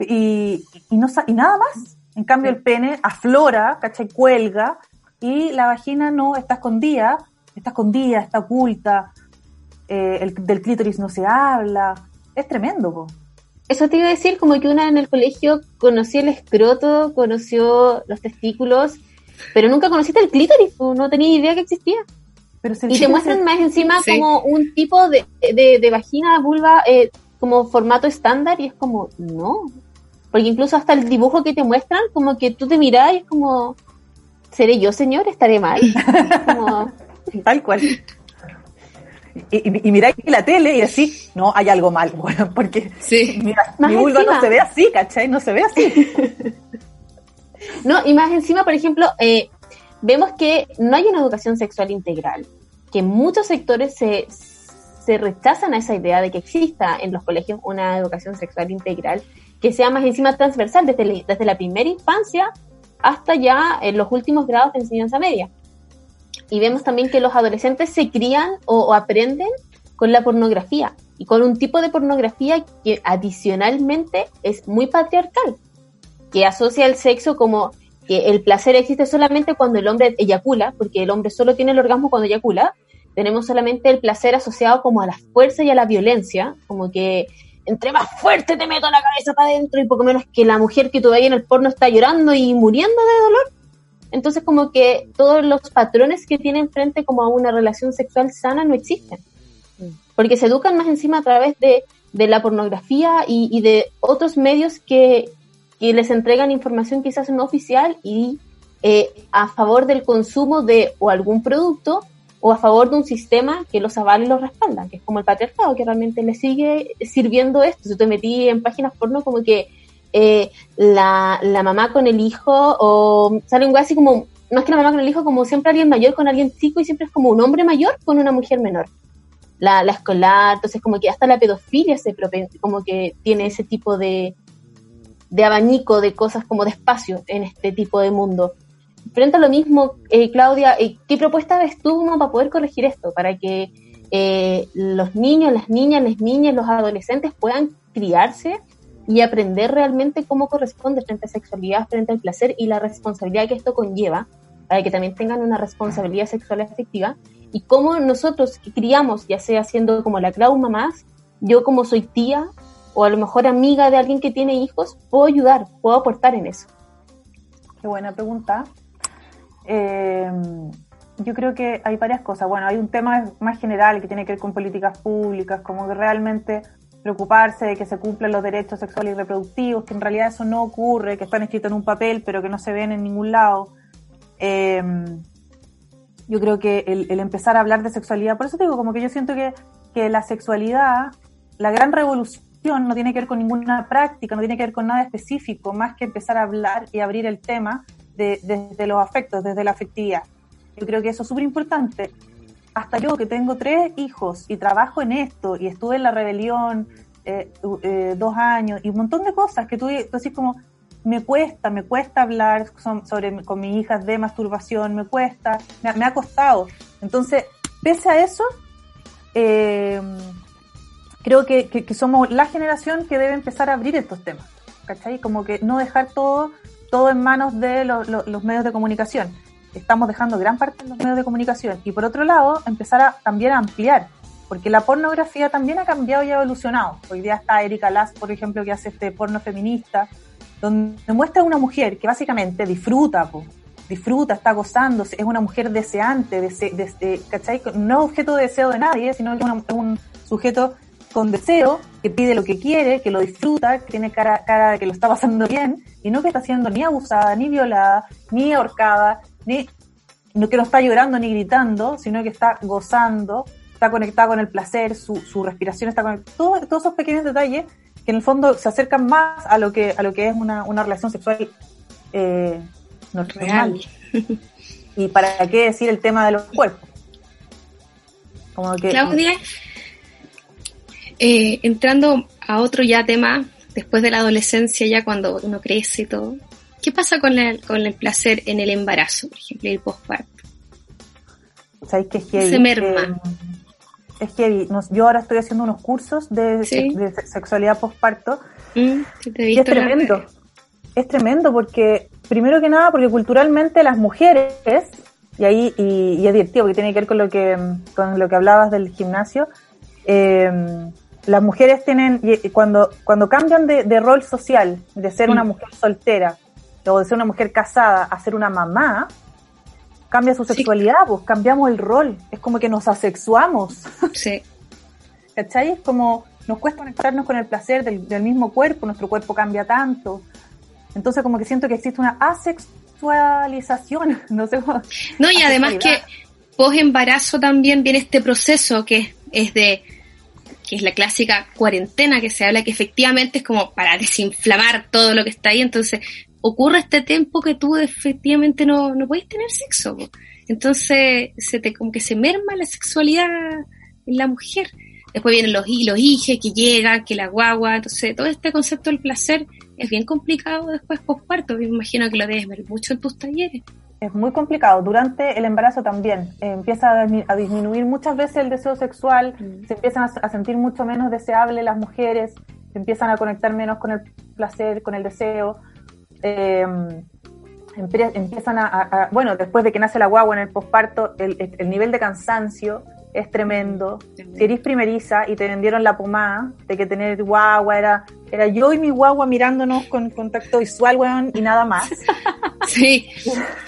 Y, y, no, y nada más. En cambio, el pene aflora, ¿cachai? Cuelga, y la vagina no, está escondida, está escondida, está oculta, eh, el, del clítoris no se habla. Es tremendo, Eso te iba a decir, como que una en el colegio conoció el escroto, conoció los testículos, pero nunca conociste el clítoris, no tenía idea que existía y te muestran más encima como un tipo de, de, vagina, vulva, eh, como formato estándar y es como, no. Porque incluso hasta el dibujo que te muestran, como que tú te miras y es como, ¿seré yo, señor? ¿Estaré mal? Tal cual. Y, y, miráis la tele y así, no, hay algo mal, bueno, porque mi vulva no se ve así, ¿cachai? No se ve así. no, y más encima, por ejemplo, eh, vemos que no hay una educación sexual integral, que muchos sectores se, se rechazan a esa idea de que exista en los colegios una educación sexual integral que sea más encima transversal desde, desde la primera infancia hasta ya en los últimos grados de enseñanza media. Y vemos también que los adolescentes se crían o, aprenden con la pornografía y con un tipo de pornografía que adicionalmente es muy patriarcal, que asocia el sexo como que el placer existe solamente cuando el hombre eyacula, porque el hombre solo tiene el orgasmo cuando eyacula. Tenemos solamente el placer asociado como a la fuerza y a la violencia, como que entre más fuerte te meto la cabeza para adentro y poco menos que la mujer que tú en el porno está llorando y muriendo de dolor. Entonces como que todos los patrones que tienen frente como a una relación sexual sana no existen. Porque se educan más encima a través de, de la pornografía y, de otros medios que, y les entregan información quizás no oficial y eh, a favor del consumo de o algún producto o a favor de un sistema que los avale y los respalda, que es como el patriarcado, que realmente le sigue sirviendo esto. Si te metí en páginas porno como que eh, la, la, mamá con el hijo, o sale un así como, más que la mamá con el hijo, como siempre alguien mayor con alguien chico y siempre es como un hombre mayor con una mujer menor. La, la escolar, entonces como que hasta la pedofilia se como que tiene ese tipo de, de abanico de cosas como de espacio en este tipo de mundo. Frente a lo mismo, eh, Claudia, eh, ¿qué propuesta ves tú para poder corregir esto? Para que eh, los niños, las niñas, las niñas, los adolescentes puedan criarse y aprender realmente cómo corresponde frente a sexualidad, frente al placer y la responsabilidad que esto conlleva, para que también tengan una responsabilidad sexual efectiva, y cómo nosotros criamos, ya sea siendo como la Clau mamás, yo como soy tía, o a lo mejor amiga de alguien que tiene hijos, puedo ayudar, puedo aportar en eso? Qué buena pregunta. Eh, yo creo que hay varias cosas. Bueno, hay un tema más general que tiene que ver con políticas públicas, como que realmente preocuparse de que se cumplan los derechos sexuales y reproductivos, que en realidad eso no ocurre, que están escritos en un papel pero que no se ven en ningún lado. Eh, yo creo que el, el empezar a hablar de sexualidad, por eso te digo, como que yo siento que, que la sexualidad, la gran revolución no tiene que ver con ninguna práctica, no tiene que ver con nada específico, más que empezar a hablar y abrir el tema de, desde los afectos, desde la afectividad. Yo creo que eso es súper importante. Hasta yo que tengo tres hijos y trabajo en esto y estuve en la rebelión eh, eh, dos años y un montón de cosas que tú, decís como, me cuesta, me cuesta hablar sobre, con mis hijas de masturbación, me cuesta, me, ha costado. Entonces, pese a eso, eh, creo que, que, somos la generación que debe empezar a abrir estos temas, ¿cachai? Como que no dejar todo, todo en manos de los medios de comunicación. Estamos dejando gran parte en los medios de comunicación. Y por otro lado, empezar a también a ampliar, porque la pornografía también ha cambiado y ha evolucionado. Hoy día está Erika Lass, por ejemplo, que hace este porno feminista, donde muestra a una mujer que básicamente disfruta, disfruta, está gozándose, es una mujer deseante, dese, ¿cachai? No objeto de deseo de nadie, sino es un sujeto con deseo, que pide lo que quiere, que lo disfruta, que tiene cara, cara de que lo está pasando bien, y no que está siendo ni abusada, ni violada, ni ahorcada, ni no que no está llorando ni gritando, sino que está gozando, está conectada con el placer, su, su respiración está conectada, todos, todos esos pequeños detalles que en el fondo se acercan más a lo que, a lo que es una, una relación sexual eh, normal. y para qué decir el tema de los cuerpos. Como que, Claudia, eh, entrando a otro ya tema, después de la adolescencia, ya cuando uno crece y todo, ¿qué pasa con el, con el placer en el embarazo, por ejemplo, y el postparto? ¿Sabéis que es Se merma. Eh, es que yo ahora estoy haciendo unos cursos de, sexualidad postparto mm, y es tremendo. Es tremendo porque, primero que nada, porque culturalmente las mujeres, y ahí y, es divertido porque tiene que ver con lo que, con lo que hablabas del gimnasio, eh, las mujeres tienen, cuando, cuando cambian de, rol social, de ser una mm. mujer soltera o de ser una mujer casada a ser una mamá, cambia su sexualidad, pues cambiamos el rol, es como que nos asexuamos. Sí. ¿Cachai? Es como nos cuesta conectarnos con el placer del, mismo cuerpo, nuestro cuerpo cambia tanto. Entonces como que siento que existe una asexualización, no sé No, y además que post embarazo también viene este proceso que es de que es la clásica cuarentena que se habla, que efectivamente es como para desinflamar todo lo que está ahí, entonces ocurre este tiempo que tú efectivamente no, no puedes tener sexo. Entonces, se te, como que se merma la sexualidad en la mujer. Después vienen los, los hijes que llegan, que la guagua, entonces todo este concepto del placer es bien complicado después posparto. Me imagino que lo debes ver mucho en tus talleres es muy complicado. Durante el embarazo también eh, empieza a, disminuir muchas veces el deseo sexual, mm. se empiezan a, sentir mucho menos deseables las mujeres, se empiezan a conectar menos con el placer, con el deseo. Eh, empiezan a, bueno, después de que nace la guagua en el posparto, el, el nivel de cansancio es tremendo. Si eres primeriza y te vendieron la pomada de que tener guagua era, era yo y mi guagua mirándonos con contacto visual, weón, y nada más. Sí.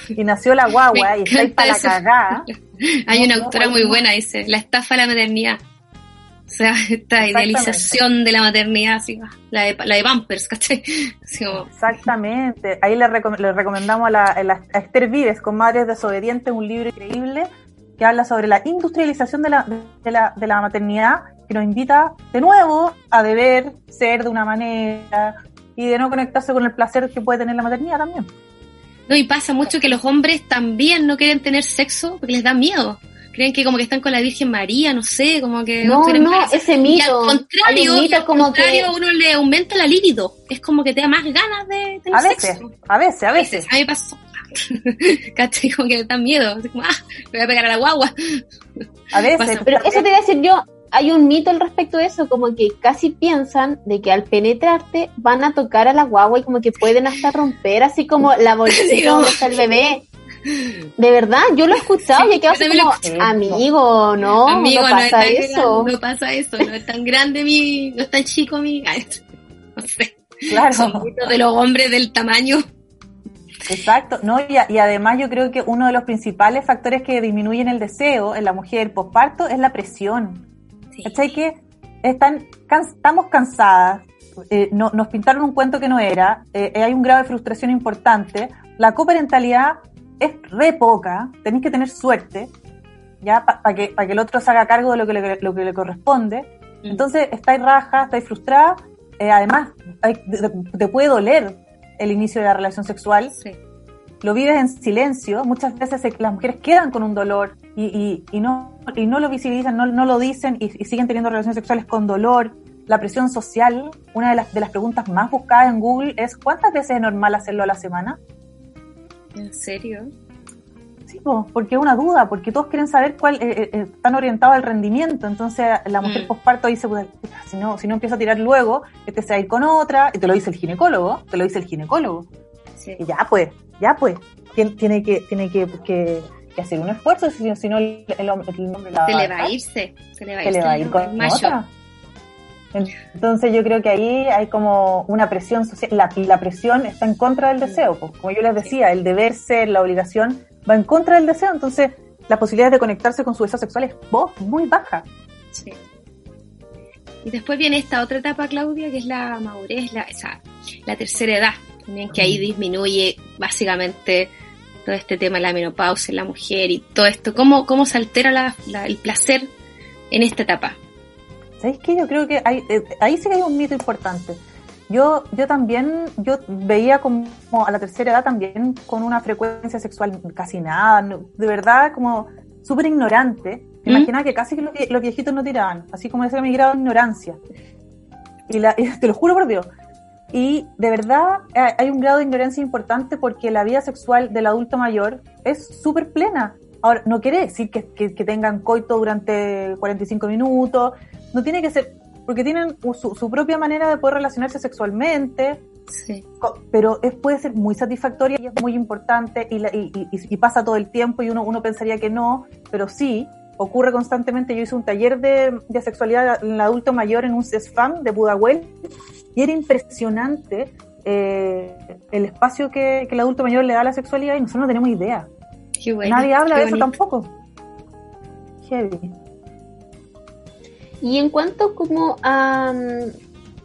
Y nació la guagua y está ahí para la cagada. Hay una autora muy buena, dice, la estafa de la maternidad. O sea, esta idealización de la maternidad, así, la de, la de Pampers, ¿cachai? Exactamente. Ahí le, recomendamos a, la, a Esther Vives, con Madres Desobedientes, un libro increíble que habla sobre la industrialización de la, de la, de la maternidad, que nos invita de nuevo a deber ser de una manera y de no conectarse con el placer que puede tener la maternidad también. No, y pasa mucho que los hombres también no quieren tener sexo porque les da miedo. Creen que como que están con la Virgen María, no sé, como que... No, no, ese mito. al contrario, como contrario uno le aumenta la libido. Es como que te da más ganas de tener a veces, A veces, a veces. A mí pasó. ¿Cachai? Como que dan miedo. Así como, ah, me voy a pegar a la guagua. A veces. Pero eso te iba a decir yo, hay un mito al respecto de eso, como que casi piensan de que al penetrarte van a tocar a la guagua y como que pueden hasta romper, así como la bolsita donde está el bebé. De verdad, yo lo he escuchado y he quedado así como, amigo, no, amigo, no pasa eso. no pasa eso, no es tan grande mi, no es tan chico mi, no sé. Claro. de los hombres del tamaño. Exacto, no y, y, además yo creo que uno de los principales factores que disminuyen el deseo en la mujer posparto es la presión. ¿Cachai? Que están, estamos cansadas, eh, no, nos pintaron un cuento que no era, eh, hay un grado de frustración importante. La coparentalidad es re poca, tenéis que tener suerte, ya, para que, para que el otro se haga cargo de lo que le, lo que le corresponde. Mm. Entonces, estáis raja, estáis frustrada, eh, además, hay- te, te puede doler el inicio de la relación sexual, Sí. lo vives en silencio, muchas veces las mujeres quedan con un dolor y, y- y no, y no lo visibilizan, no, no lo dicen y, y siguen teniendo relaciones sexuales con dolor. La presión social, una de las, de las preguntas más buscadas en Google es ¿cuántas veces es normal hacerlo a la semana? ¿En serio? Sí, po, porque es una duda, porque todos quieren saber cuál, eh, eh, eh, están orientados al rendimiento. Entonces la mujer Mm. posparto dice, "Puta, si no, si no empieza a tirar luego, este se va a ir con otra, y te lo dice el ginecólogo, te lo dice el ginecólogo. Sí. Y ya pues, ya pues, tiene, tiene que, tiene que, que- que hacer un esfuerzo, si, si no el, el hombre la Se le va a irse. Se le va a se irse le va a ir con otra. Entonces yo creo que ahí hay como una presión social, la, presión está en contra del deseo, pues. como yo les decía, el deber ser, la obligación, va en contra del deseo, entonces la posibilidad de conectarse con su deseo sexual es muy baja. Sí. Y después viene esta otra etapa, Claudia, que es la madurez, la, o sea, la tercera edad, también que ahí disminuye básicamente todo este tema de la menopausia en la mujer y todo esto. ¿Cómo, cómo se altera la- la- el placer en esta etapa? ¿Sabéis qué? Yo creo que hay, eh, ahí sí que hay un mito importante. Yo, yo también, yo veía como a la tercera edad también con una frecuencia sexual casi nada, no- de verdad como súper ignorante. ¿Mm? imaginaba que casi que los, los viejitos no tiraban, así como ese era mi grado de ignorancia. Y, la, y te lo juro por Dios. Y de verdad eh, hay un grado de ignorancia importante porque la vida sexual del adulto mayor es súper plena. Ahora, no quiere decir que, que- que tengan coito durante 45 minutos, no tiene que ser, porque tienen su, su propia manera de poder relacionarse sexualmente, Sí. pero es, puede ser muy satisfactoria y es muy importante y, la- y- y- y pasa todo el tiempo y uno, uno pensaría que no, pero sí, ocurre constantemente. Yo hice un taller de, de sexualidad en el adulto mayor en un CESFAM de Pudahuel y era impresionante eh, el espacio que, que el adulto mayor le da a la sexualidad y nosotros no tenemos idea. Qué bueno. Nadie habla qué de eso tampoco. Heavy. Y en cuanto como a, mm,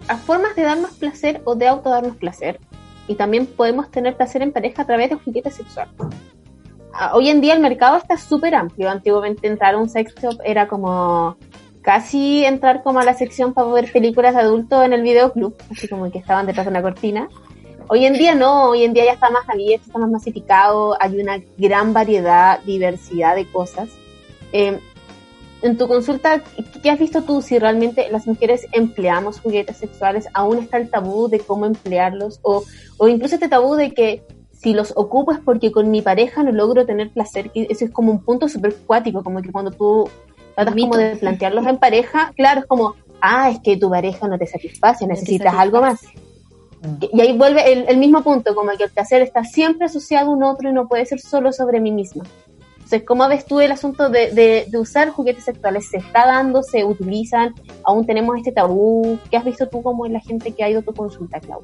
a formas de darnos placer o de autodarnos placer, y también podemos tener placer en pareja a través de juguetes sexuales. Ah, Hoy en día el mercado está súper amplio. Antiguamente entrar a un sex shop era como casi entrar como a la sección para ver películas de adultos en el videoclub, así como que estaban detrás de una cortina. Hoy en día no, hoy en día ya está más abierto, está más masificado, hay una gran variedad, diversidad de cosas. Eh, en tu consulta, ¿qué has visto tú si realmente las mujeres empleamos juguetes sexuales? ¿Aún está el tabú de cómo emplearlos? O, o incluso este tabú de que si los ocupo es porque con mi pareja no logro tener placer, que eso es como un punto súper cuático, como que cuando tú tratas Mito. como de plantearlos en pareja, claro, es como, ah, es que tu pareja no te satisface, No te necesitas algo más. Mm. Y ahí vuelve el, el mismo punto, como que el placer está siempre asociado a un otro y no puede ser solo sobre mí misma. Entonces, ¿cómo ves tú el asunto de, de, usar juguetes sexuales? ¿Se está dando? ¿Se utilizan? ¿Aún tenemos este tabú? ¿Qué has visto tú como en la gente que ha ido a tu consulta, Clau?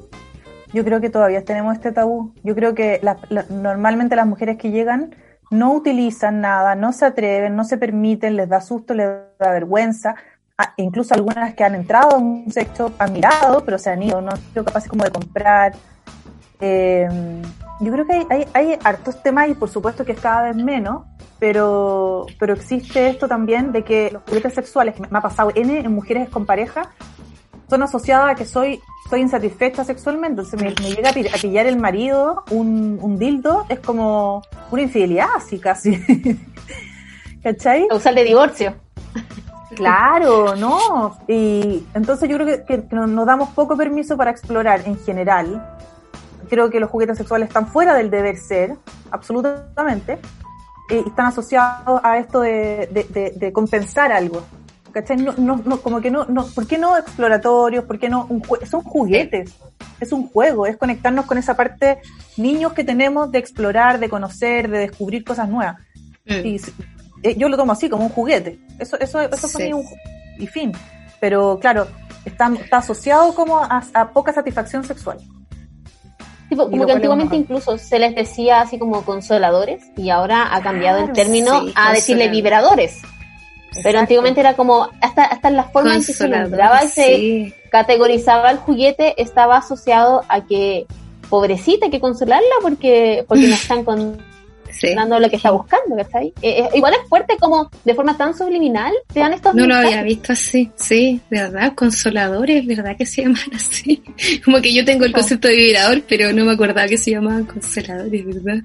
Yo creo que todavía tenemos este tabú. Yo creo que normalmente las mujeres que llegan no utilizan nada, no se atreven, no se permiten, les da susto, les da vergüenza. Ah, incluso algunas que han entrado a un sex shop han mirado, pero se han ido, no han sido capaces como de comprar. Eh, yo creo que hay, hay, hay hartos temas y por supuesto que es cada vez menos, pero, pero existe esto también de que los juguetes sexuales, que me ha pasado N en mujeres con pareja, son asociadas a que soy, soy insatisfecha sexualmente. Entonces me, me llega a, pi- a pillar el marido un, un dildo, es como una infidelidad así casi. ¿Cachai? A usar de divorcio. Claro, no. Y entonces yo creo que, que- nos damos poco permiso para explorar en general. Creo que los juguetes sexuales están fuera del deber ser, absolutamente. eh, Y están asociados a esto de, de- de- de compensar algo. ¿Cachai? No, no, no, como que no, no, ¿por qué no exploratorios? ¿Por qué no? Un jue- son juguetes, es un juego, es conectarnos con esa parte niños que tenemos de explorar, de conocer, de descubrir cosas nuevas. Mm. Y eh, yo lo tomo así, como un juguete. Eso, eso, eso Sí. un y fin. Pero claro, está, está asociado como a, a poca satisfacción sexual. Tipo, como que antiguamente incluso se les decía así como consoladores y ahora ha cambiado el término sí, a decirle vibradores. Pero antiguamente era como, hasta, hasta en la forma en que se nombraba y se categorizaba el juguete estaba asociado a que pobrecita hay que consolarla porque, porque no están con Sí. dando lo que está buscando, ¿cachai? Eh, eh, igual es fuerte como de forma tan subliminal te dan estos No lo había visto así, sí, ¿verdad? Consoladores, ¿verdad que se llaman así? Como que yo tengo el concepto de vibrador, pero no me acordaba que se llamaban consoladores, ¿verdad?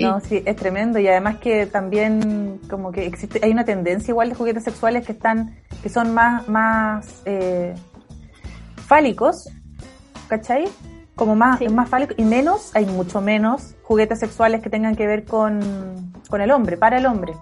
No, sí, es tremendo y además que también como que existe, hay una tendencia igual de juguetes sexuales que están, que son más, más eh, fálicos, ¿cachai? Como más, Sí. más fálicos y menos, hay mucho menos juguetes sexuales que tengan que ver con, con el hombre, para el hombre.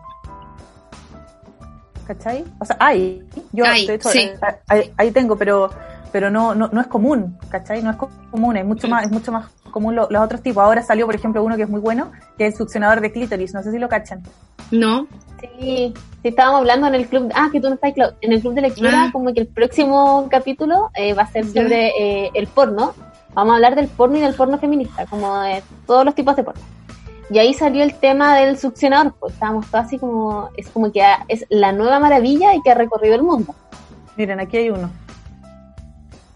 ¿Cachai? O sea, hay, yo Hay, de hecho, sí. ahí, ahí tengo, pero pero no, no, no es común, ¿cachai? No es co- común, es mucho más, es mucho más común lo- los otros tipos. Ahora salió, por ejemplo, uno que es muy bueno, que es el succionador de clítoris, no sé si lo cachan. No, Sí, sí, estábamos hablando en el club, ah, que tú no estás, en el club de lectura, Ah. como que el próximo capítulo eh, va a ser sobre eh, el porno. Vamos a hablar del porno y del porno feminista, como de todos los tipos de porno. Y ahí salió el tema del succionador, pues estábamos todos así como, es como que es la nueva maravilla y que ha recorrido el mundo. Miren, aquí hay uno.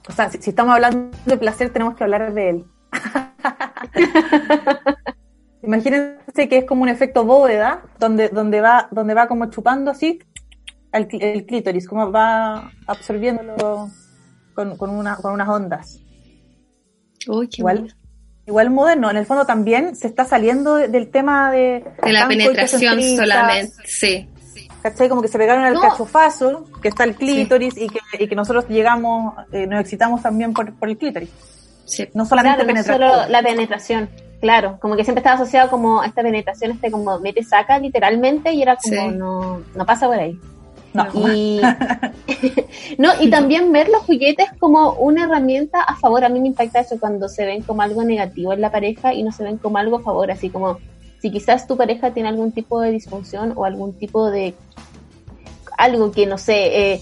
O sea, si, si estamos hablando de placer, tenemos que hablar de él. Imagínense que es como un efecto bóveda, donde, donde va, donde va como chupando así el, el clítoris, como va absorbiéndolo con, con, una, con unas ondas. Uy, qué Igual, igual moderno. En el fondo también se está saliendo de- del tema de... De la penetración solamente, sí. ¿Cachai? Como que se pegaron al No. cachofazo, que está el clítoris y, que, y que nosotros llegamos, eh, nos excitamos también por, por el clítoris. sí. No solamente Claro, no penetrar. solo la penetración, claro, como que siempre estaba asociado como a esta penetración, este como mete saca literalmente y era como Sí. no, no pasa por ahí. No. Y, no, y también ver los juguetes como una herramienta a favor. A mí me impacta eso cuando se ven como algo negativo en la pareja y no se ven como algo a favor. Así como si quizás tu pareja tiene algún tipo de disfunción o algún tipo de algo que no sé, eh,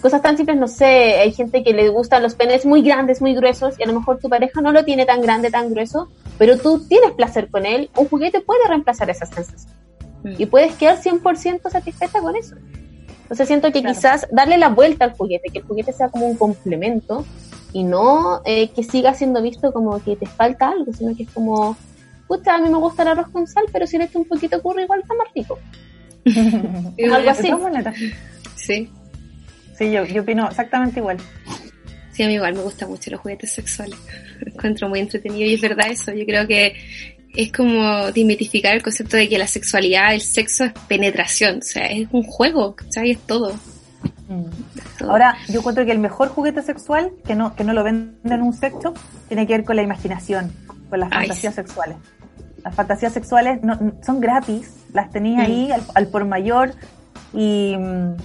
cosas tan simples, no sé, hay gente que le gustan los penes muy grandes, muy gruesos y a lo mejor tu pareja no lo tiene tan grande, tan grueso, pero tú tienes placer con él, un juguete puede reemplazar esa sensación Mm. y puedes quedar 100% satisfecha con eso. Entonces siento que Claro. quizás darle la vuelta al juguete, que el juguete sea como un complemento y no eh, que siga siendo visto como que te falta algo, sino que es como, puta, a mí me gusta el arroz con sal, pero si le echo un poquito de curry igual está más rico. Algo así. Sí. Sí, yo, yo opino exactamente igual. Sí, a mí igual me gustan mucho los juguetes sexuales. Lo encuentro muy entretenido y es verdad eso. Yo creo que es como desmitificar el concepto de que la sexualidad, el sexo es penetración. O sea, es un juego, ¿sabes? Es todo. es todo. Ahora, yo encuentro que el mejor juguete sexual, que no, que no lo venden en un sexo, tiene que ver con la imaginación, con las Ay, fantasías sexuales. Las fantasías sexuales no, no- son gratis, las tenéis Mm. ahí al, al por mayor y, mm,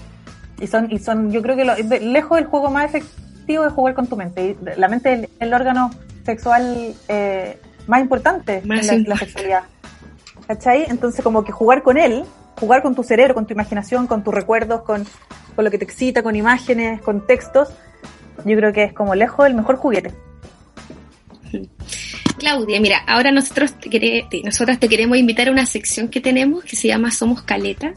y son, y son, yo creo que lo- de- lejos del juego más efectivo es jugar con tu mente. Y la mente es el, el órgano sexual eh, más importante Más en la, sexualidad. ¿Cachai? Entonces como que jugar con él, jugar con tu cerebro, con tu imaginación, con tus recuerdos, con, con lo que te excita, con imágenes, con textos, yo creo que es como lejos el mejor juguete. Claudia, mira, ahora nosotros te, quere- te- nosotras te queremos invitar a una sección que tenemos que se llama Somos Caleta,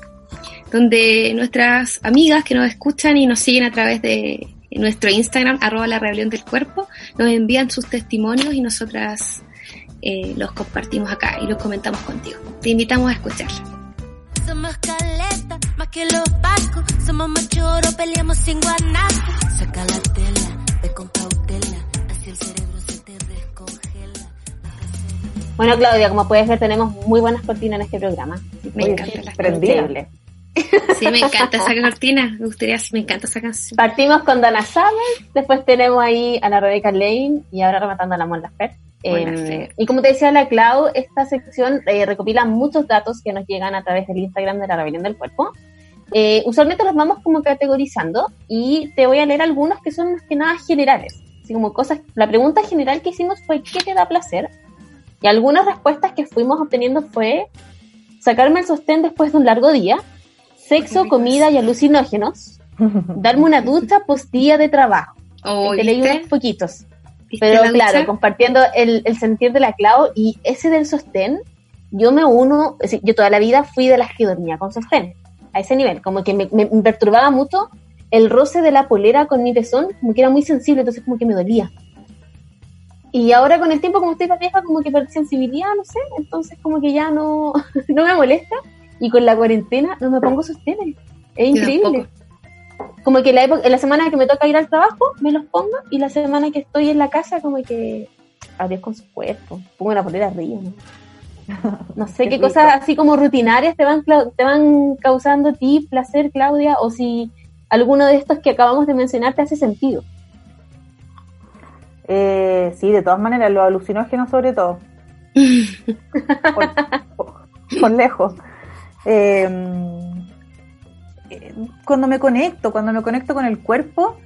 donde nuestras amigas que nos escuchan y nos siguen a través de nuestro Instagram, arroba la rebelión del cuerpo, nos envían sus testimonios y nosotras eh, los compartimos acá y los comentamos contigo. Te invitamos a escucharla. Somos caleta, más que los pacos. Somos machoros, peleamos sin guanaco. Saca la tela, ve con cautela. Así el cerebro se te descongela. Bueno, Claudia, como puedes ver, tenemos muy buenas cortinas en este programa. Me encantan las. Increíble. Sí, me encanta esa cortina. Me gustaría, me encanta esa canción. Partimos con Dana Summer, después tenemos ahí a la Rebecca Lane y ahora rematando a la Mon Laferte. Eh, y como te decía la Clau, esta sección eh, recopila muchos datos que nos llegan a través del Instagram de la Rebelión del Cuerpo. Eh, usualmente los vamos como categorizando y te voy a leer algunos que son más que nada generales. Así como cosas, la pregunta general que hicimos fue ¿qué te da placer? Y algunas respuestas que fuimos obteniendo fue sacarme el sostén después de un largo día, sexo, comida y alucinógenos, darme una ducha post día de trabajo. Oh, te leí unos poquitos. ¿Viste Pero la claro, ducha? compartiendo el, el sentir de la Clau y ese del sostén, yo me uno, es decir, yo toda la vida fui de las que dormía con sostén, a ese nivel, como que me, me perturbaba mucho el roce de la polera con mi pezón, como que era muy sensible, entonces como que me dolía. Y ahora con el tiempo, como estoy más vieja, como que perdí sensibilidad, no sé, entonces como que ya no, no me molesta. Y con la cuarentena no me pongo sostenes. Es increíble. Como que la, época, en la semana que me toca ir al trabajo, me los pongo, y la semana que estoy en la casa, como que adiós con su cuerpo. Pongo una polera arriba, ¿no? No sé qué, cosas así como rutinarias te van, te van causando a ti placer, Claudia, o si alguno de estos que acabamos de mencionar te hace sentido. Eh, sí, de todas maneras, los alucinógenos sobre todo. por, por- por lejos. Eh, cuando me conecto, cuando me conecto con el cuerpo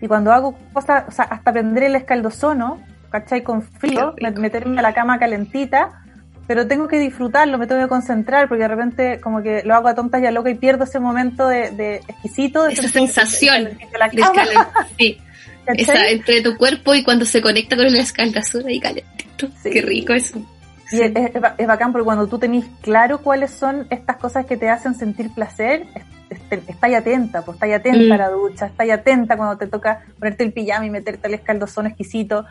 y cuando hago cosas, o sea, hasta prender el escaldozono, ¿cachai? Con frío, meterme a la cama calentita, pero tengo que disfrutarlo, me tengo que concentrar, porque de repente como que lo hago a tontas y a loca y pierdo ese momento de, de exquisito. De Esa sensación de la cama, sí, esa entre tu cuerpo y cuando se conecta con el escaldazón ahí calentito. Sí. Qué rico eso. Y es, es- es bacán porque cuando tú tenés claro cuáles son estas cosas que te hacen sentir placer, es- estáis atenta, pues estáis atenta Mm. a la ducha, estáis atenta cuando te toca ponerte el pijama y meterte el escaldozón exquisito,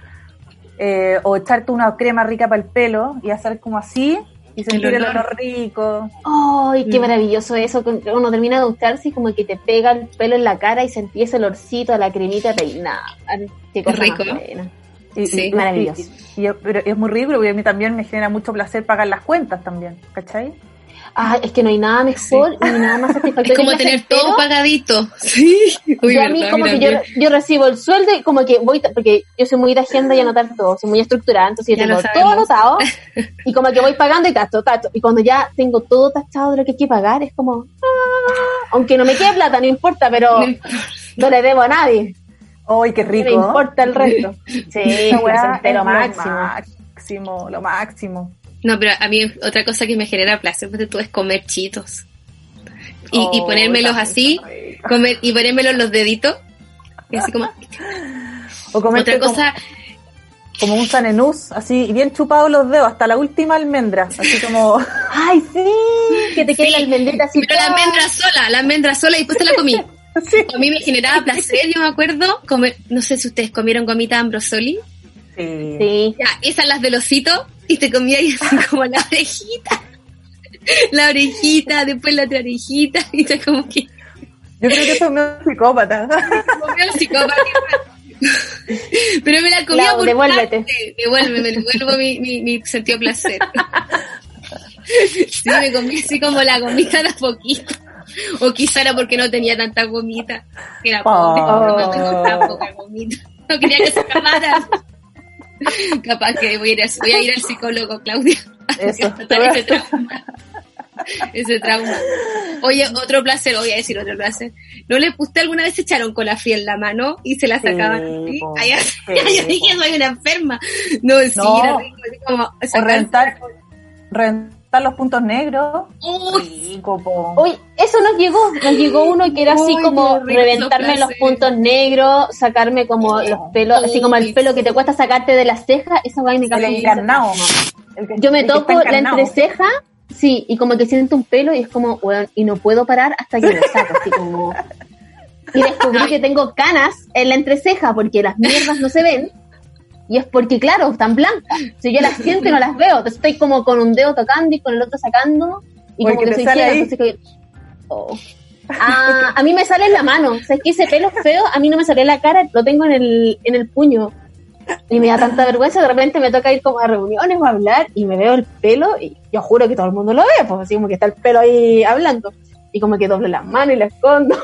eh, o echarte una crema rica para el pelo y hacer como así y sentir el olor. rico. ¡Ay, qué Mm. maravilloso eso! Uno termina de ducharse y como que te pega el pelo en la cara y sentí ese olorcito a la cremita peinada. ¡Qué cosa rico. más! Y, Sí. y- Maravilloso. y- y- pero es muy rico porque a mí también me genera mucho placer pagar las cuentas también, ¿cachai? Ah, es que no hay nada mejor ni nada más satisfactorio. Es como tener todo pagadito. Sí. Uy, Yo a mí verdad, como que yo, yo recibo el sueldo y como que voy, porque yo soy muy de agenda y anotar todo, soy muy estructurada, entonces yo tengo lo todo anotado y como que voy pagando y tacho, tacho. Y cuando ya tengo todo tachado de lo que hay que pagar, es como, ah, aunque no me quede plata, no importa, pero No importa. no le debo a nadie, ¡Ay, qué no rico! me importa el resto. Sí, Esa weá placentero es lo máximo. máximo, lo máximo. No, pero a mí otra cosa que me genera placer pues, tú es comer chitos. Y, y Oh, ponérmelos está así, comer, y ponérmelos los deditos. Y así como, O comerte otra cosa, como, como un sanenús, así bien chupados los dedos, hasta la última almendra, así como... Ay, sí, que te quede la almendrita así. pero la almendra sola, la almendra sola y después te la comí. A mí me generaba placer, yo me acuerdo, comer, no sé si ustedes comieron gomita ambrosoli. Sí. Sí, Ya, esas las del osito, y te comía ahí así como la orejita. La orejita, después la otra orejita, y te como que Yo creo que eso es medio psicópata. comió el psicópata. Pero me la comía Clau, por devuélvete. parte. Devuélveme, devuelvo mi, mi, mi sentido placer. Sí, me comí así como la gomita de a poquito. O quizá era porque no tenía tanta gomita. Que era pobre, Oh. no me gustaba poca gomita. No quería que se acabara. Capaz que voy a ir, a- voy a ir al psicólogo, Claudia. Eso. ese trauma. Ese trauma. Oye, otro placer, voy a decir otro placer. ¿No le usted alguna vez se echaron con la fría en la mano y se la Sí, sacaban Sí, ay, yo dije, soy una enferma. No, sí, No. era rico, así como O sacarse- rentar, rentar los puntos negros. Uy. Uy, eso nos llegó, nos llegó uno que era así Uy, como reventarme los puntos negros, sacarme como los pelos, así como el pelo que te cuesta sacarte de las cejas, esa vaina me el encarnado. El que- Yo me el que toco la entreceja, sí, y como que siento un pelo y es como, y no puedo parar hasta que lo saco, así como... Y descubrí que tengo canas en la entreceja porque las mierdas no se ven. Y es porque, claro, están blancas. Si yo las siento y no las veo, entonces estoy como con un dedo tocando y con el otro sacando. Y como que soy ciega, entonces que- oh. Ah, a mí me sale en la mano. O sea, es que ese pelo feo, a mí no me sale en la cara, lo tengo en el, en el puño. Y me da tanta vergüenza, de repente me toca ir como a reuniones o a hablar y me veo el pelo y yo juro que todo el mundo lo ve, pues así como que está el pelo ahí hablando. Y como que doblo las manos y las escondo.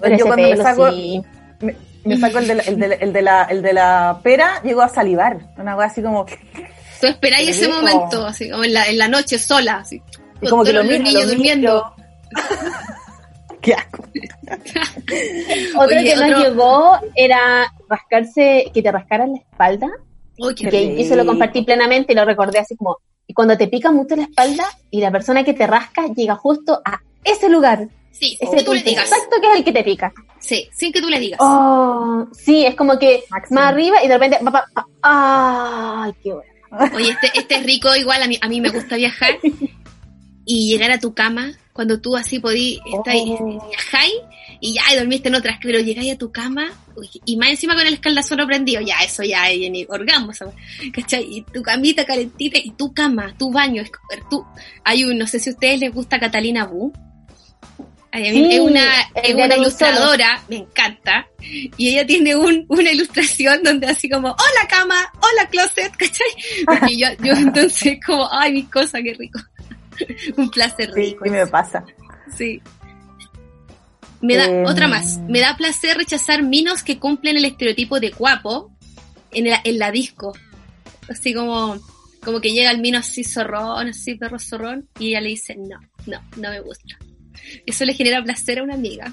Pero Yo ese cuando me saco, sí. me, me saco el de, la, el, de, la- el, de la, el de la pera, llego a salivar. Una cosa así como... tú esperáis ese momento, así como en la, en la noche sola, así. Y como que lo miro, niños lo durmiendo. Qué asco. Otro Oye, que nos otro- llegó era rascarse, que te rascaran la espalda. Uy, qué que se lo compartí plenamente y lo recordé así como, y cuando te pica mucho la espalda y la persona que te rasca llega justo a ese lugar, Sí, ese sin que tú le digas. exacto que es el que te pica. Sí, sin que tú le digas. Oh, sí, es como que Máximo. más arriba y de repente, pa, pa, pa, ay, qué bueno. Oye, este, este es rico, igual a mí, a mí me gusta viajar y llegar a tu cama cuando tú así podí, estáis, Oh. viajáis y ya, y dormiste en otras, pero llegáis a tu cama, uy, y más encima con el escaldazón prendido, ya, eso ya es ni orgasmo, ¿sabes? ¿cachai? Y tu camita calentita, y tu cama, tu baño, es- tú, hay un, no sé si a ustedes les gusta Catalina Bu, Ay, a mí Sí, es una, es una ilustradora, me encanta, y ella tiene un, una ilustración donde así como, hola cama, hola closet, ¿cachai? Porque yo, yo entonces como, ay, mi cosa, qué rico. un placer rico. sí me pasa. Sí. Me da, Em. otra más, me da placer rechazar minos que cumplen el estereotipo de guapo en, el- en la disco. Así como, como que llega el mino así zorrón, así perro zorrón, y ella le dice, no, no, no me gusta. Eso le genera placer a una amiga.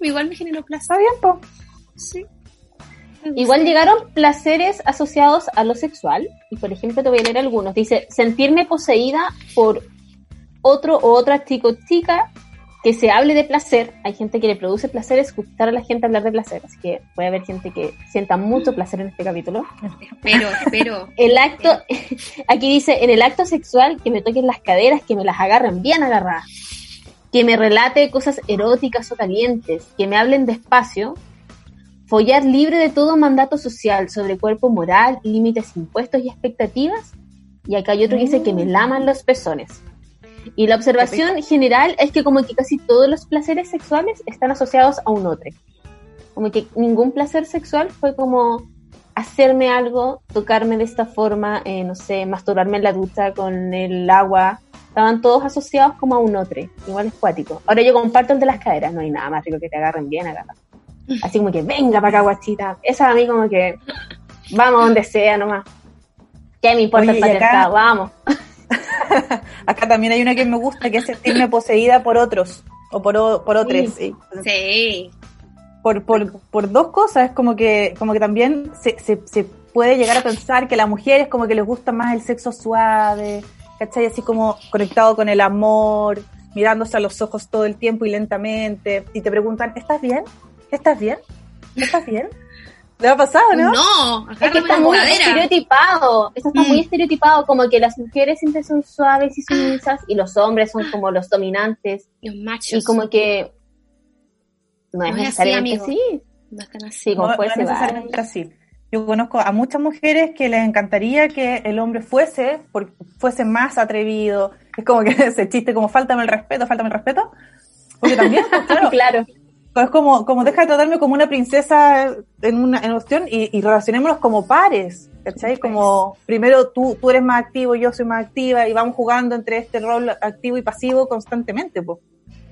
Igual me generó Está placer. bien, po. Sí. Igual llegaron placeres asociados a lo sexual. Y por ejemplo, te voy a leer algunos. Dice, sentirme poseída por otro o otra chico o chica que se hable de placer. Hay gente que le produce placer escuchar a la gente hablar de placer. Así que puede haber gente que sienta mucho placer en este capítulo. Espero, espero. El acto, aquí dice, en el acto sexual, que me toquen las caderas, que me las agarren bien agarradas. Que me relate cosas eróticas o calientes, que me hablen despacio. Follar libre de todo mandato social sobre cuerpo moral, límites impuestos y expectativas. Y acá hay otro que dice que me laman los pezones. Y la observación general es que como que casi todos los placeres sexuales están asociados a un otro. Como que ningún placer sexual fue como hacerme algo, tocarme de esta forma, eh, no sé, masturbarme en la ducha con el agua. Estaban todos asociados como a un otro. Igual es cuático. Ahora yo comparto el de las caderas. No hay nada más rico que te agarren bien agarradas. Así como que venga para acá, guachita. Esa a mí como que vamos donde sea nomás. ¿Qué me importa Oye, el patriarcado? Vamos. Acá también hay una que me gusta, que es sentirme poseída por otros. O por, o- por otros. sí. Sí. por, por, por dos cosas, es como que, como que también se, se, se puede llegar a pensar que a las mujeres como que les gusta más el sexo suave, ¿cachai? Así como conectado con el amor, mirándose a los ojos todo el tiempo y lentamente, y te preguntan, ¿estás bien? ¿Estás bien? ¿Estás bien? ¿Le ha pasado, no? No, Es que está muy cadera. estereotipado. Eso está Mm. muy estereotipado. Como que las mujeres siempre son suaves y sumisas y los hombres son como los dominantes. Los machos. Y como que no es No es así, necesariamente amigo. así. No están así. Sí, como No, puede no ser necesariamente así. Yo conozco a muchas mujeres que les encantaría que el hombre fuese, por- fuese más atrevido. Es como que ese chiste como faltame el respeto, faltame el respeto. Porque también, pues, claro, claro. es como, como deja de tratarme como una princesa en una en cuestión y, y relacionémonos como pares, ¿cachai? Como primero tú, tú eres más activo, yo soy más activa y vamos jugando entre este rol activo y pasivo constantemente, pues.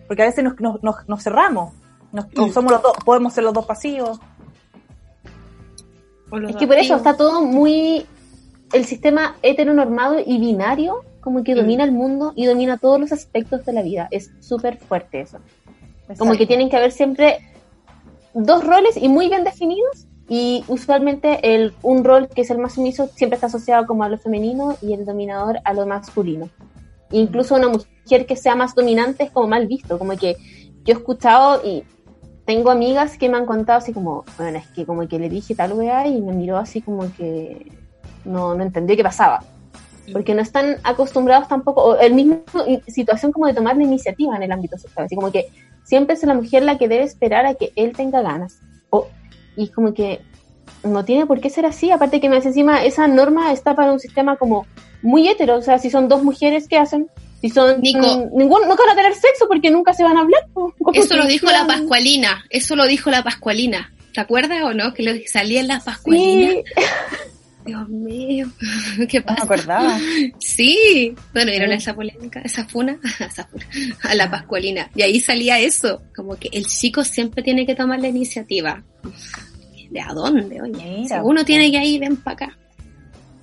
Porque a veces nos, nos, nos, nos cerramos, nos, o somos los dos, podemos ser los dos pasivos. Es que por eso está todo muy. El sistema heteronormado y binario, como que Mm. domina el mundo y domina todos los aspectos de la vida. Es súper fuerte eso. Como que tienen que haber siempre dos roles y muy bien definidos. Y usualmente el, un rol que es el más sumiso siempre está asociado como a lo femenino y el dominador a lo masculino. Incluso una mujer que sea más dominante es como mal visto. Como que yo he escuchado y tengo amigas que me han contado así como, bueno, es que como que le dije tal weá y me miró así como que no, no entendió qué pasaba. Porque no están acostumbrados tampoco, o el mismo situación como de tomar la iniciativa en el ámbito sexual. Así como que siempre es la mujer la que debe esperar a que él tenga ganas. O, y es como que no tiene por qué ser así. Aparte que me hace encima, esa norma está para un sistema como muy hetero. O sea, si son dos mujeres, ¿qué hacen? Si son Nico. ningún, nunca van a tener sexo porque nunca se van a hablar. Eso lo dijo la Pascualina. Eso lo dijo la Pascualina. ¿Te acuerdas o no? Que lo salía en la Pascualina. Sí, Dios mío. ¿Qué No me pasa? acordaba. Sí. Bueno, ¿vieron Sí. esa polémica? Esa funa. esa funa. A la Pascualina. Y ahí salía eso. Como que el chico siempre tiene que tomar la iniciativa. ¿De a dónde? Oye, Mira, si uno tiene que ir, ven para acá.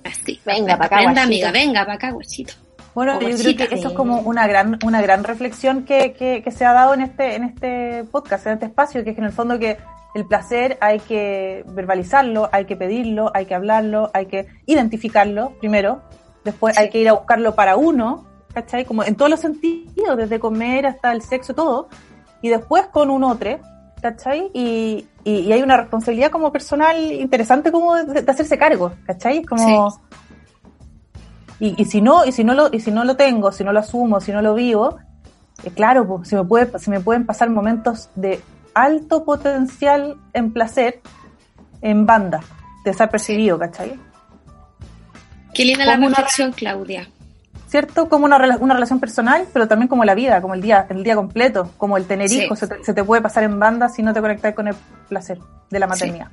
Así. Venga pa' acá, guachito. amiga, venga para acá, guachito. Bueno, yo creo que eso sí. es como una gran, una gran reflexión que, que, que se ha dado en este, en este podcast, en este espacio, que es que en el fondo que el placer hay que verbalizarlo, hay que pedirlo, hay que hablarlo, hay que identificarlo primero, después Sí. hay que ir a buscarlo para uno, ¿cachai? Como en todos los sentidos, desde comer hasta el sexo, todo, y después con un otro, ¿cachai? Y, y, y hay una responsabilidad como personal interesante como de, de hacerse cargo, ¿cachai? Como... Y, y si no, y si no lo, y si no lo tengo, si no lo asumo, si no lo vivo, eh, claro, pues, se me, puede, se me pueden pasar momentos de alto potencial en placer en banda, desapercibido, ¿cachai? Qué linda la una- reflexión, Claudia. ¿Cierto? Como una, una relación personal, pero también como la vida, como el día, el día completo, como el tener Sí. hijos, se te, se te puede pasar en banda si no te conectas con el placer de la maternidad.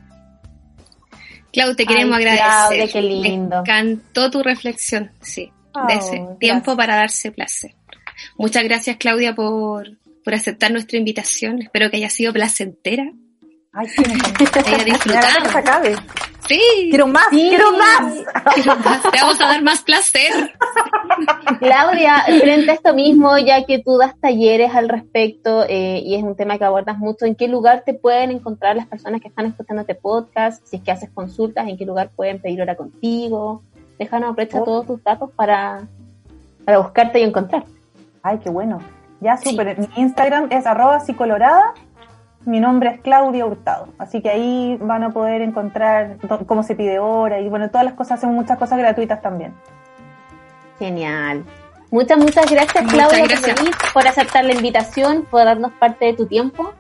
Clau, te queremos Ay, agradecer. Claudia, qué lindo. Me encantó tu reflexión, sí. Oh, de ese gracias. tiempo para darse placer. Muchas gracias, Claudia, por, por aceptar nuestra invitación. Espero que haya sido placentera. Ay, sí, me encantó. Que haya disfrutado. Sí, Quiero más, Sí. quiero más. quiero más. te vamos a dar más placer. Claudia, frente a esto mismo, ya que tú das talleres al respecto eh, y es un tema que abordas mucho, ¿en qué lugar te pueden encontrar las personas que están escuchando este podcast? Si es que haces consultas, ¿en qué lugar pueden pedir hora contigo? Déjanos aprovecha Oh. todos tus datos para, para buscarte y encontrarte. Ay, qué bueno. Ya, Sí. súper. Mi Instagram es arroba psicolorada. Mi nombre es Claudia Hurtado. Así que ahí van a poder encontrar cómo se pide hora y bueno, todas las cosas, hacemos muchas cosas gratuitas también. Genial. Muchas, muchas gracias, Muchas Claudia, gracias. por venir, por aceptar la invitación, por darnos parte de tu tiempo,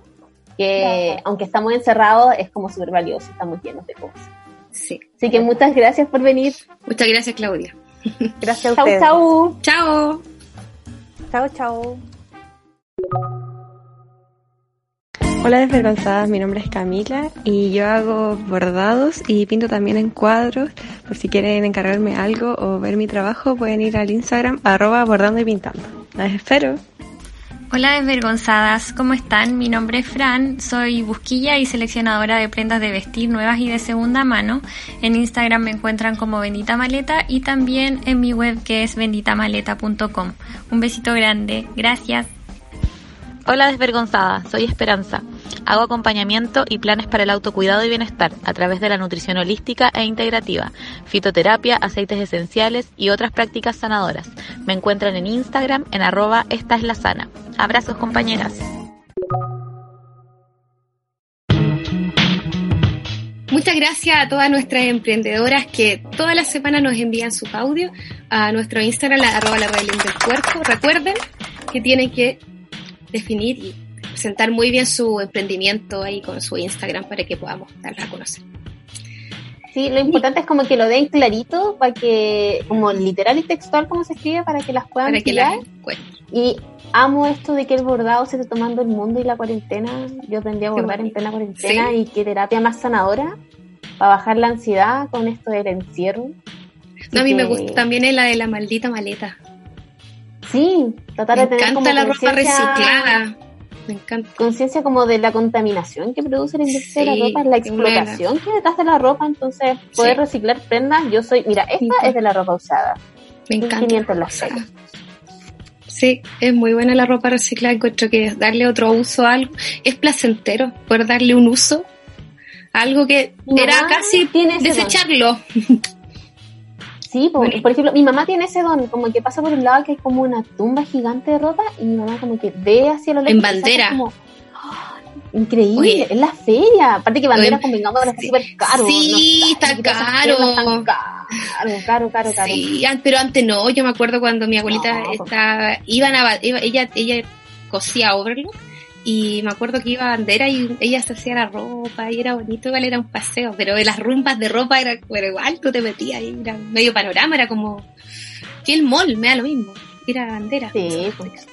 que Gracias. aunque estamos encerrados, es como súper valioso, estamos llenos de cosas. Sí. Así que muchas gracias por venir. Muchas gracias, Claudia. Gracias a Chau, ustedes. chau. Chao. Chao, chao. Hola desvergonzadas, mi nombre es Camila y yo hago bordados y pinto también en cuadros. Por si quieren encargarme algo o ver mi trabajo, pueden ir al Instagram arroba bordando y pintando. Las espero. Hola desvergonzadas, ¿cómo están? Mi nombre es Fran, soy busquilla y seleccionadora de prendas de vestir nuevas y de segunda mano. En Instagram me encuentran como Bendita Maleta y también en mi web que es benditamaleta.com. Un besito grande, gracias. Hola desvergonzada, soy Esperanza. Hago acompañamiento y planes para el autocuidado y bienestar a través de la nutrición holística e integrativa, fitoterapia, aceites esenciales y otras prácticas sanadoras. Me encuentran en Instagram en arroba esta es la sana. Abrazos compañeras. Muchas gracias a todas nuestras emprendedoras que toda la semana nos envían sus audios a nuestro Instagram, la, arroba del cuerpo. Recuerden que tienen que definir y presentar muy bien su emprendimiento ahí con su Instagram para que podamos darla a conocer. Sí, lo importante es como que lo den clarito para que, como literal y textual como se escribe, para que las puedan encuentren. Y amo esto de que el bordado se esté tomando el mundo y la cuarentena. Yo aprendí a bordar en plena cuarentena Sí. y qué terapia más sanadora para bajar la ansiedad con esto del encierro. No, a mí me gusta también la de la maldita maleta. Sí, tratar Me de tener como encanta la ropa reciclada. Me encanta. conciencia como de la contaminación que produce la industria de la ropa, la buena. explotación que detrás de la ropa, entonces poder Sí. reciclar prendas, yo soy, mira, esta Sí. es de la ropa usada, Me encanta. 1500 las. Sí, es muy buena la ropa reciclada. Encuentro que darle otro uso a algo es placentero. Poder darle un uso a algo que era casi desecharlo. Sí, po- Bueno. por ejemplo, mi mamá tiene ese don, como que pasa por un lado que hay como una tumba gigante de ropa y mi mamá como que ve hacia lo lejos. En bandera. como, ¡ah! increíble, es la feria. Aparte que bandera, Oye, convengamos, ahora sí. está súper caro. Sí, no está caro. están Caro, caro, caro, caro. Sí, pero antes no. Yo me acuerdo cuando mi abuelita No. estaba, iban a, iba- ella, ella cosía overlock y me acuerdo que iba a bandera y ella se hacía la ropa y era bonito, igual era un paseo, pero las rumbas de ropa era, igual, tú te metías ahí, era medio panorama, era como que el mall, me da lo mismo, era bandera. Sí, pues.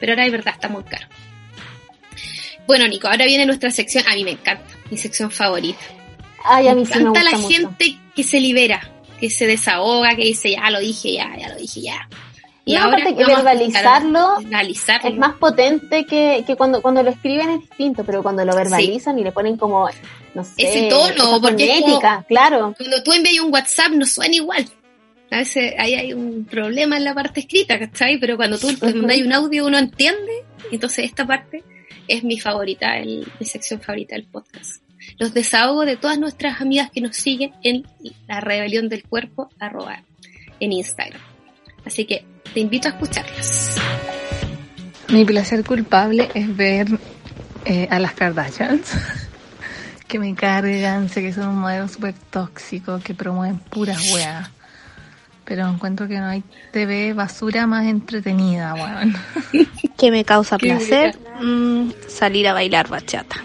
Pero ahora es verdad, está muy caro. Bueno, Nico, ahora viene nuestra sección, a mí me encanta, mi sección favorita. Ay, a mí Me sí me encanta gusta la mucho. gente que se libera, que se desahoga, que dice, ya lo dije, ya, ya lo dije, ya. Y aparte que verbalizarlo verbalizarlo. es más potente que, que cuando, cuando lo escriben es distinto, pero cuando lo verbalizan y le ponen como, no sé, Ese tono, porque es claro. Cuando tú envías un WhatsApp no suena igual. A veces ahí hay un problema en la parte escrita, ¿cachai? Pero cuando tú te mandas un audio uno entiende. Entonces esta parte es mi favorita, el- mi sección favorita del podcast. Los desahogos de todas nuestras amigas que nos siguen en la rebelión del cuerpo arroba en Instagram. Así que te invito a escucharlas. Mi placer culpable es ver eh, a las Kardashians, que me cargan, sé que son un modelo súper tóxico, que promueven puras weas. Pero encuentro que no hay TV basura más entretenida, weón. ¿Qué me causa placer? Mm, salir a bailar bachata.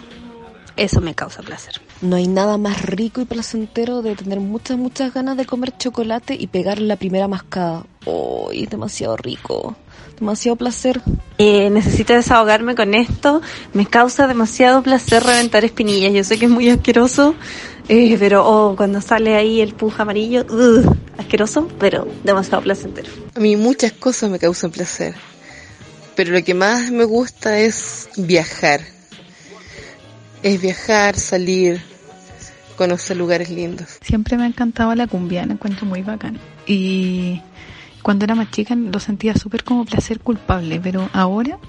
Eso me causa placer. No hay nada más rico y placentero de tener muchas, muchas ganas de comer chocolate y pegar la primera mascada. ¡Oh, es demasiado rico! Demasiado placer. Eh, necesito desahogarme con esto. Me causa demasiado placer reventar espinillas. Yo sé que es muy asqueroso, eh, pero oh, cuando sale ahí el puja amarillo, ugh, asqueroso, pero demasiado placentero. A mí muchas cosas me causan placer, pero lo que más me gusta es viajar. Es viajar, salir, conocer lugares lindos. Siempre me ha encantado la cumbia, la encuentro muy bacán. Y cuando era más chica lo sentía súper como placer culpable, pero ahora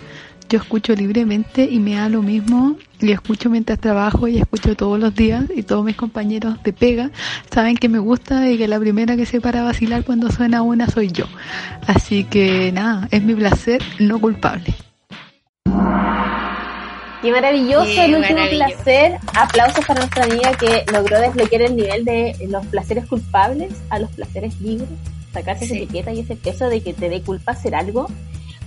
yo escucho libremente y me da lo mismo y escucho mientras trabajo y escucho todos los días y todos mis compañeros de pega saben que me gusta y que la primera que se para vacilar cuando suena una soy yo. Así que nada, es mi placer no culpable. Qué maravilloso Qué el último maravilloso. placer. Aplausos para nuestra amiga que logró desbloquear el nivel de los placeres culpables a los placeres libres. Sacarse esa etiqueta y ese peso de que te dé culpa hacer algo.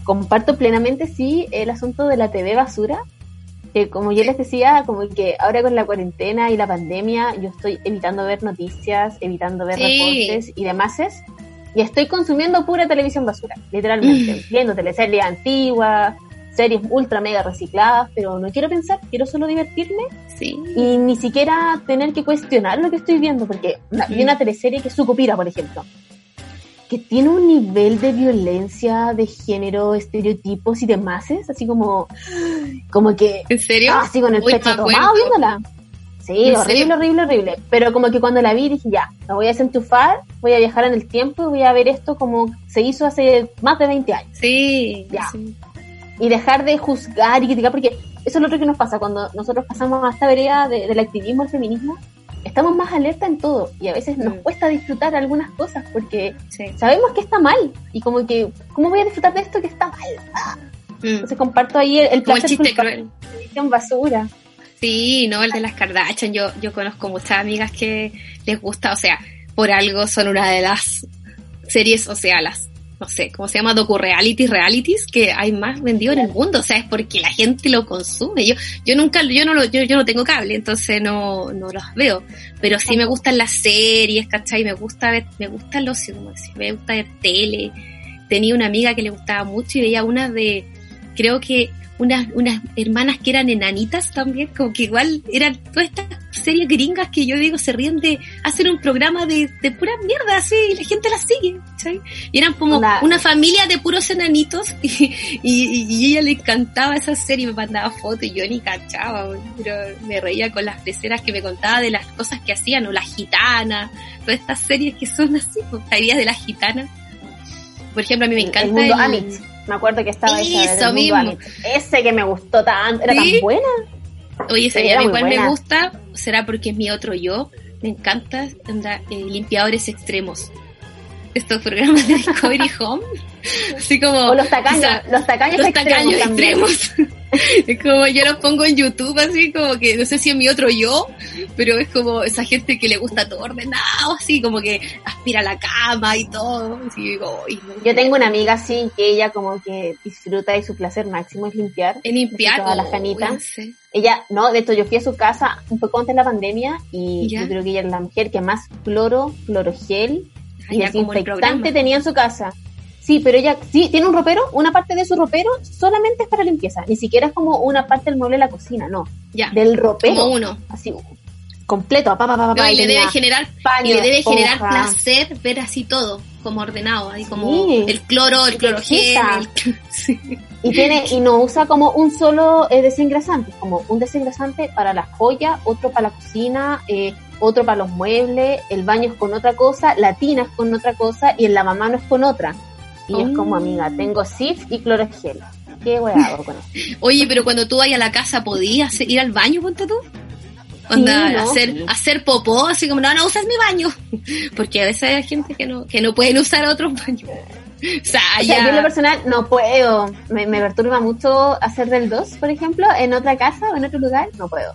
Comparto plenamente, sí, el asunto de la TV basura. Que como yo les decía, como que ahora con la cuarentena y la pandemia, yo estoy evitando ver noticias, evitando ver Sí. reportes y demás. Y estoy consumiendo pura televisión basura, literalmente. Viendo teleseries antiguas, series ultra mega recicladas, pero no quiero pensar, quiero solo divertirme Sí. y ni siquiera tener que cuestionar lo que estoy viendo, porque una, vi una teleserie que es Sucupira, por ejemplo, que tiene un nivel de violencia, de género, estereotipos y demás, así como, como que ¿En serio? estaba así con el Uy, pecho tomado viéndola. Sí, ¿En horrible, serio? horrible, horrible. Pero como que cuando la vi dije, ya, me voy a desentufar, voy a viajar en el tiempo y voy a ver esto como se hizo hace más de 20 años. Sí. Ya. sí. Y dejar de juzgar y criticar, porque eso es lo otro que nos pasa cuando nosotros pasamos a esta vereda de- del activismo, el feminismo, estamos más alerta en todo y a veces nos Mm. cuesta disfrutar algunas cosas porque Sí. sabemos que está mal y como que, ¿cómo voy a disfrutar de esto que está mal? Ah, Mm. Entonces comparto ahí el, el Como el placer chiste cruel. de televisión basura. Sí, no, el de las Kardashian. Yo, yo conozco muchas amigas que les gusta, o sea, por algo son una de las series, o sea, las, no sé, ¿cómo se llama? Docu-realities, realities que hay más vendido en el mundo. O sea, es porque la gente lo consume. Yo, yo nunca, yo no lo, yo, yo no tengo cable, entonces no, no los veo. Pero sí me gustan las series, ¿cachai? Me gusta ver, me gusta el ocio, como decía, me gusta ver tele. Tenía una amiga que le gustaba mucho y veía una de, creo que unas, unas hermanas que eran enanitas también, como que igual eran todas estas series gringas que yo digo se ríen de hacer un programa de, de pura mierda así y la gente las sigue, ¿sabes? Y eran como Una- una familia de puros enanitos y, y, y ella le encantaba esa serie, me mandaba fotos y yo ni cachaba, pero me reía con las peceras que me contaba de las cosas que hacían, o las gitanas, todas estas series que son así, pues, ¿sabías de las gitanas? Por ejemplo, a mí me encanta el mundo el- Amit. Me acuerdo que estaba esa Eso mismo. Ese que me gustó tanto, era ¿Sí? tan buena. Oye, Sí, ¿sabía era a mí cuál me gusta? ¿Será porque es mi otro yo? Me encanta anda, eh, limpiadores extremos. Estos programas de Discovery Home. Así como... O los tacaños, o sea, los tacaños los extremos tacaños extremos. es como yo los pongo en YouTube así como que no sé si es mi otro yo, pero es como esa gente que le gusta todo ordenado, así como que aspira la cama y todo. Así digo. Yo tengo una amiga así que ella como que disfruta y su placer máximo es limpiar. Es limpiar todas las oh, canitas. sé. Ella, no, de hecho yo fui a su casa un poco antes de la pandemia y Ya. yo creo que ella es la mujer que más cloro, clorogel y Ah, programa. desinfectante tenía en su casa. Sí, pero ella sí tiene un ropero, una parte de su ropero solamente es para limpieza, ni siquiera es como una parte del mueble de la cocina, no, Ya, del ropero. como uno. Así completo, pa, No, y le debe generar y le debe generar placer ver así todo como ordenado ahí como Sí. el cloro el clorogel el- sí. Y tiene, y no usa como un solo eh, desengrasante, como un desengrasante para la joya, otro para la cocina, eh, otro para los muebles, el baño es con otra cosa, la tina es con otra cosa y el lavamanos es con otra. Y es como, amiga, tengo SIF y clorogel. ¿Qué voy hago con esto? oye pero cuando tú vayas a la casa podías ir al baño ponte tú Onda, Sí, ¿no? hacer, Sí. hacer popó, así como, no, no usas mi baño. Porque a veces hay gente que no, que no pueden usar otros baños. O sea, O sea, yo en lo personal no puedo, me, me perturba mucho hacer del 2, por ejemplo, en otra casa o en otro lugar, no puedo.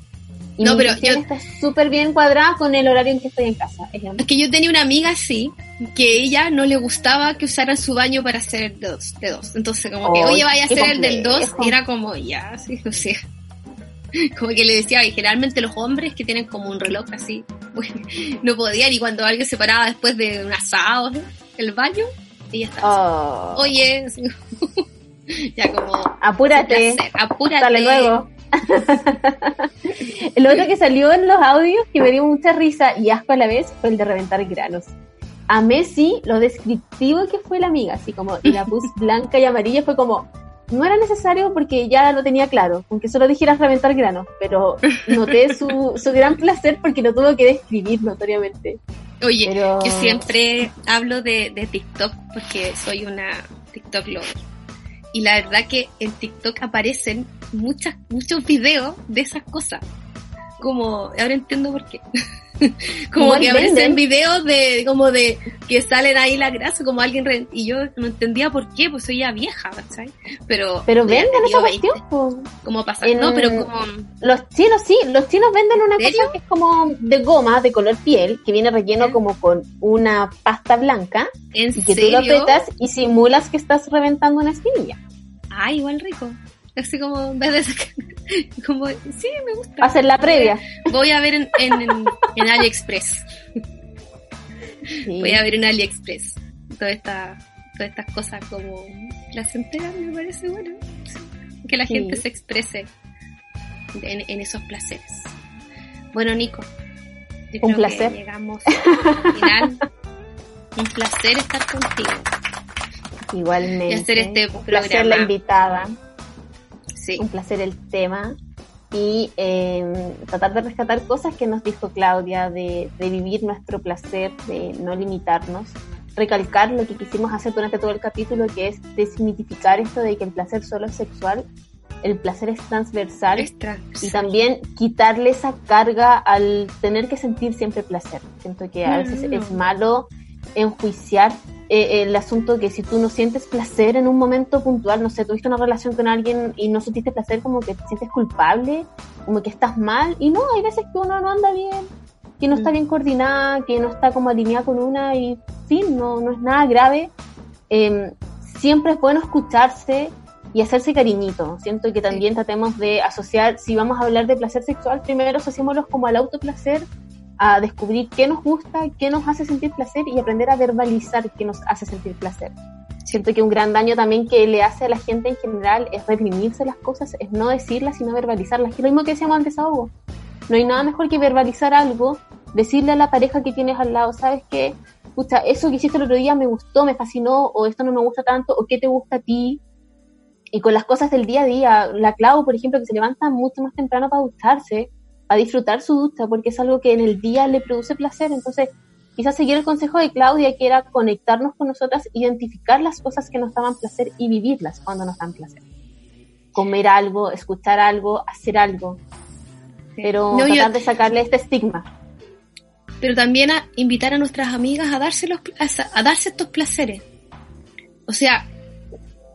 Y No, mi pero yo- está súper bien cuadrada con el horario en que estoy en casa. Es Es que yo tenía una amiga así, que ella no le gustaba que usaran su baño para hacer el de dos. De dos. Entonces, como que, oye, vaya a hacer el del 2, complejo. y era como, ya, sí, o sea. Como que le decía, y generalmente los hombres que tienen como un reloj así, pues, no podían, y cuando alguien se paraba después de un asado, ¿no? el baño, ella estaba así, Oh. oye, así, ya como, Apúrate. apúrate. Sale luego. el otro que salió en los audios que me dio mucha risa y asco a la vez fue el de reventar granos. A Messi, lo descriptivo que fue la amiga, así como y la pus blanca y amarilla fue como, no era necesario porque ya lo tenía claro, aunque solo dijeras reventar granos, pero noté su, su gran placer porque lo tuvo que describir notoriamente. Oye, Pero- yo siempre hablo de, de TikTok porque soy una TikTok lover. Y la verdad que en TikTok aparecen muchas, muchos videos de esas cosas. Como, ahora entiendo por qué. como que aparecen videos de, como de, que salen ahí la grasa, como alguien, re- y yo no entendía por qué, pues soy ya vieja, ¿cachai? Pero, Pero venden esa tenido 20, cuestión. po. como pasa, En- no, pero como, Los chinos sí, los chinos venden una ¿En cosa que es como de goma, de color piel, que viene relleno como con una pasta blanca ¿en y que tú lo serio? apretas y simulas que estás reventando una espinilla. Ah, igual rico. Así como, en vez de sacar, como, sí, me gusta. Hacer la previa. Voy a ver en, en, en- en AliExpress. Sí. Voy a ver en AliExpress. Toda esta, todas estas cosas como placenteras me parece bueno. Que la Sí. gente se exprese en, en esos placeres. Bueno, Nico. yo Un creo placer. Que llegamos al final. Un placer estar contigo. Igualmente. Y hacer este un placer la invitada. Sí. Un placer el tema. Y eh, tratar de rescatar cosas que nos dijo Claudia, de, de vivir nuestro placer, de no limitarnos. Recalcar lo que quisimos hacer durante todo el capítulo, que es desmitificar esto de que el placer solo es sexual. El placer es transversal. Es transversal. Y también quitarle esa carga al tener que sentir siempre placer. Siento que a veces es malo enjuiciar eh, el asunto que si tú no sientes placer en un momento puntual, no sé, tuviste una relación con alguien y no sentiste placer, como que te sientes culpable, como que estás mal. Y no, hay veces que uno no anda bien, que no está bien coordinada, que no está como alineada con una y fin, no, no es nada grave. Eh, siempre es bueno escucharse y hacerse cariñito. Siento que también tratemos de asociar, si vamos a hablar de placer sexual, primero asociémoslos como al autoplacer, a descubrir qué nos gusta, qué nos hace sentir placer y aprender a verbalizar qué nos hace sentir placer. Siento que un gran daño también que le hace a la gente en general es reprimirse las cosas, es no decirlas, sino verbalizarlas. Que lo mismo que decíamos antes, Hugo. No hay nada mejor que verbalizar algo, decirle a la pareja que tienes al lado, ¿sabes qué? Eso que hiciste el otro día me gustó, me fascinó, o esto no me gusta tanto, o qué te gusta a ti. Y con las cosas del día a día, la Clau, por ejemplo, que se levanta mucho más temprano para ducharse, a disfrutar su ducha, porque es algo que en el día le produce placer. Entonces, quizás seguir el consejo de Claudia, que era conectarnos con nosotras, identificar las cosas que nos daban placer y vivirlas cuando nos dan placer. Comer algo, escuchar algo, hacer algo. Pero No, yo- tratar de sacarle este estigma. pero también a invitar a nuestras amigas a darse, los, a, a darse estos placeres. O sea,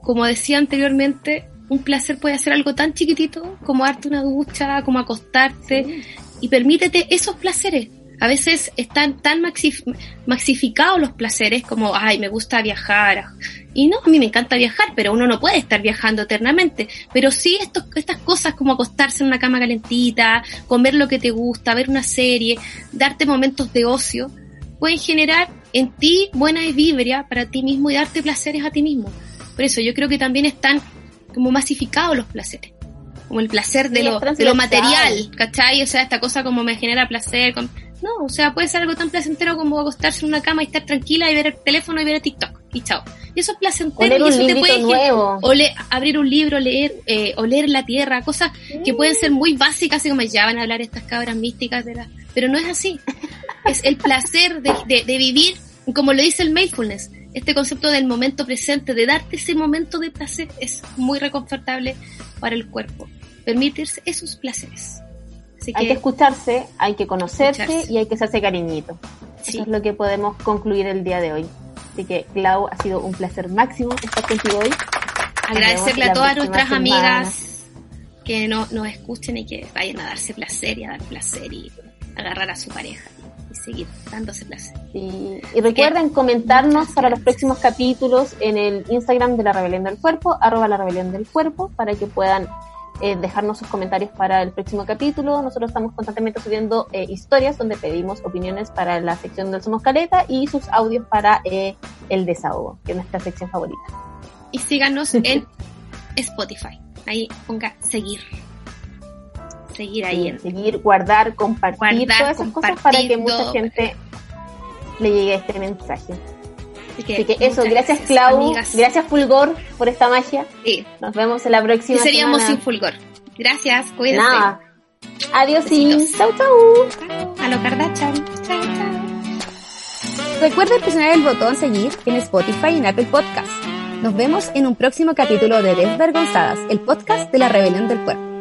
como decía anteriormente, un placer puede ser algo tan chiquitito como darte una ducha, como acostarte, y permítete esos placeres. A veces están tan maxif- maxificados los placeres como, ay, me gusta viajar. Y no, a mí me encanta viajar, pero uno no puede estar viajando eternamente. Pero sí estos, estas cosas como acostarse en una cama calentita, comer lo que te gusta, ver una serie, darte momentos de ocio, pueden generar en ti buena vibra para ti mismo y darte placeres a ti mismo. Por eso yo creo que también están como masificados los placeres. Como el placer de, lo, de material, ¿cachai? O sea, esta cosa como me genera placer. con- No, o sea, puede ser algo tan placentero como acostarse en una cama y estar tranquila y ver el teléfono y ver el TikTok. Y chao. Y eso es placentero O leer y eso te puede nuevo. O le- abrir un libro, leer, eh, oler la tierra, cosas que pueden ser muy básicas, así como ya van a hablar estas cabras místicas de la... Pero no es así. es el placer de, de- de vivir, como lo dice el mindfulness, este concepto del momento presente, de darte ese momento de placer, es muy reconfortable para el cuerpo. Permitirse esos placeres. Así Hay que escucharse, hay que conocerse Escucharse. y hay que hacerse cariñito. Eso es lo que podemos concluir el día de hoy. Así que, Clau, ha sido un placer máximo estar contigo hoy. agradecerle a todas nuestras semana. amigas que no, nos escuchen y que vayan a darse placer y a dar placer y agarrar a su pareja y seguir dándose placer. Y, y recuerden comentarnos para los próximos capítulos en el Instagram de la Rebelión del Cuerpo, arroba la Rebelión del Cuerpo, para que puedan eh, dejarnos sus comentarios para el próximo capítulo. Nosotros estamos constantemente subiendo eh, historias donde pedimos opiniones para la sección del Somos Caleta y sus audios para eh, el desahogo, que es nuestra sección favorita. Y síganos en Spotify. Ahí ponga seguir. Seguir ahí. Sí, seguir, guardar, compartir, Guardar, todas esas cosas para que mucha gente le llegue este mensaje. Así que, Así que eso, muchas gracias Clau, amigas. gracias Fulgor por esta magia. Sí. Nos vemos en la ¿Qué próxima seríamos semana. sin fulgor? Gracias, cuídense. Nada. Adiós y chau chau. A lo Kardashian. Chao, chao. Recuerda presionar el botón seguir en Spotify y en Apple Podcast. Nos vemos en un próximo capítulo de Desvergonzadas, el podcast de la rebelión del cuerpo.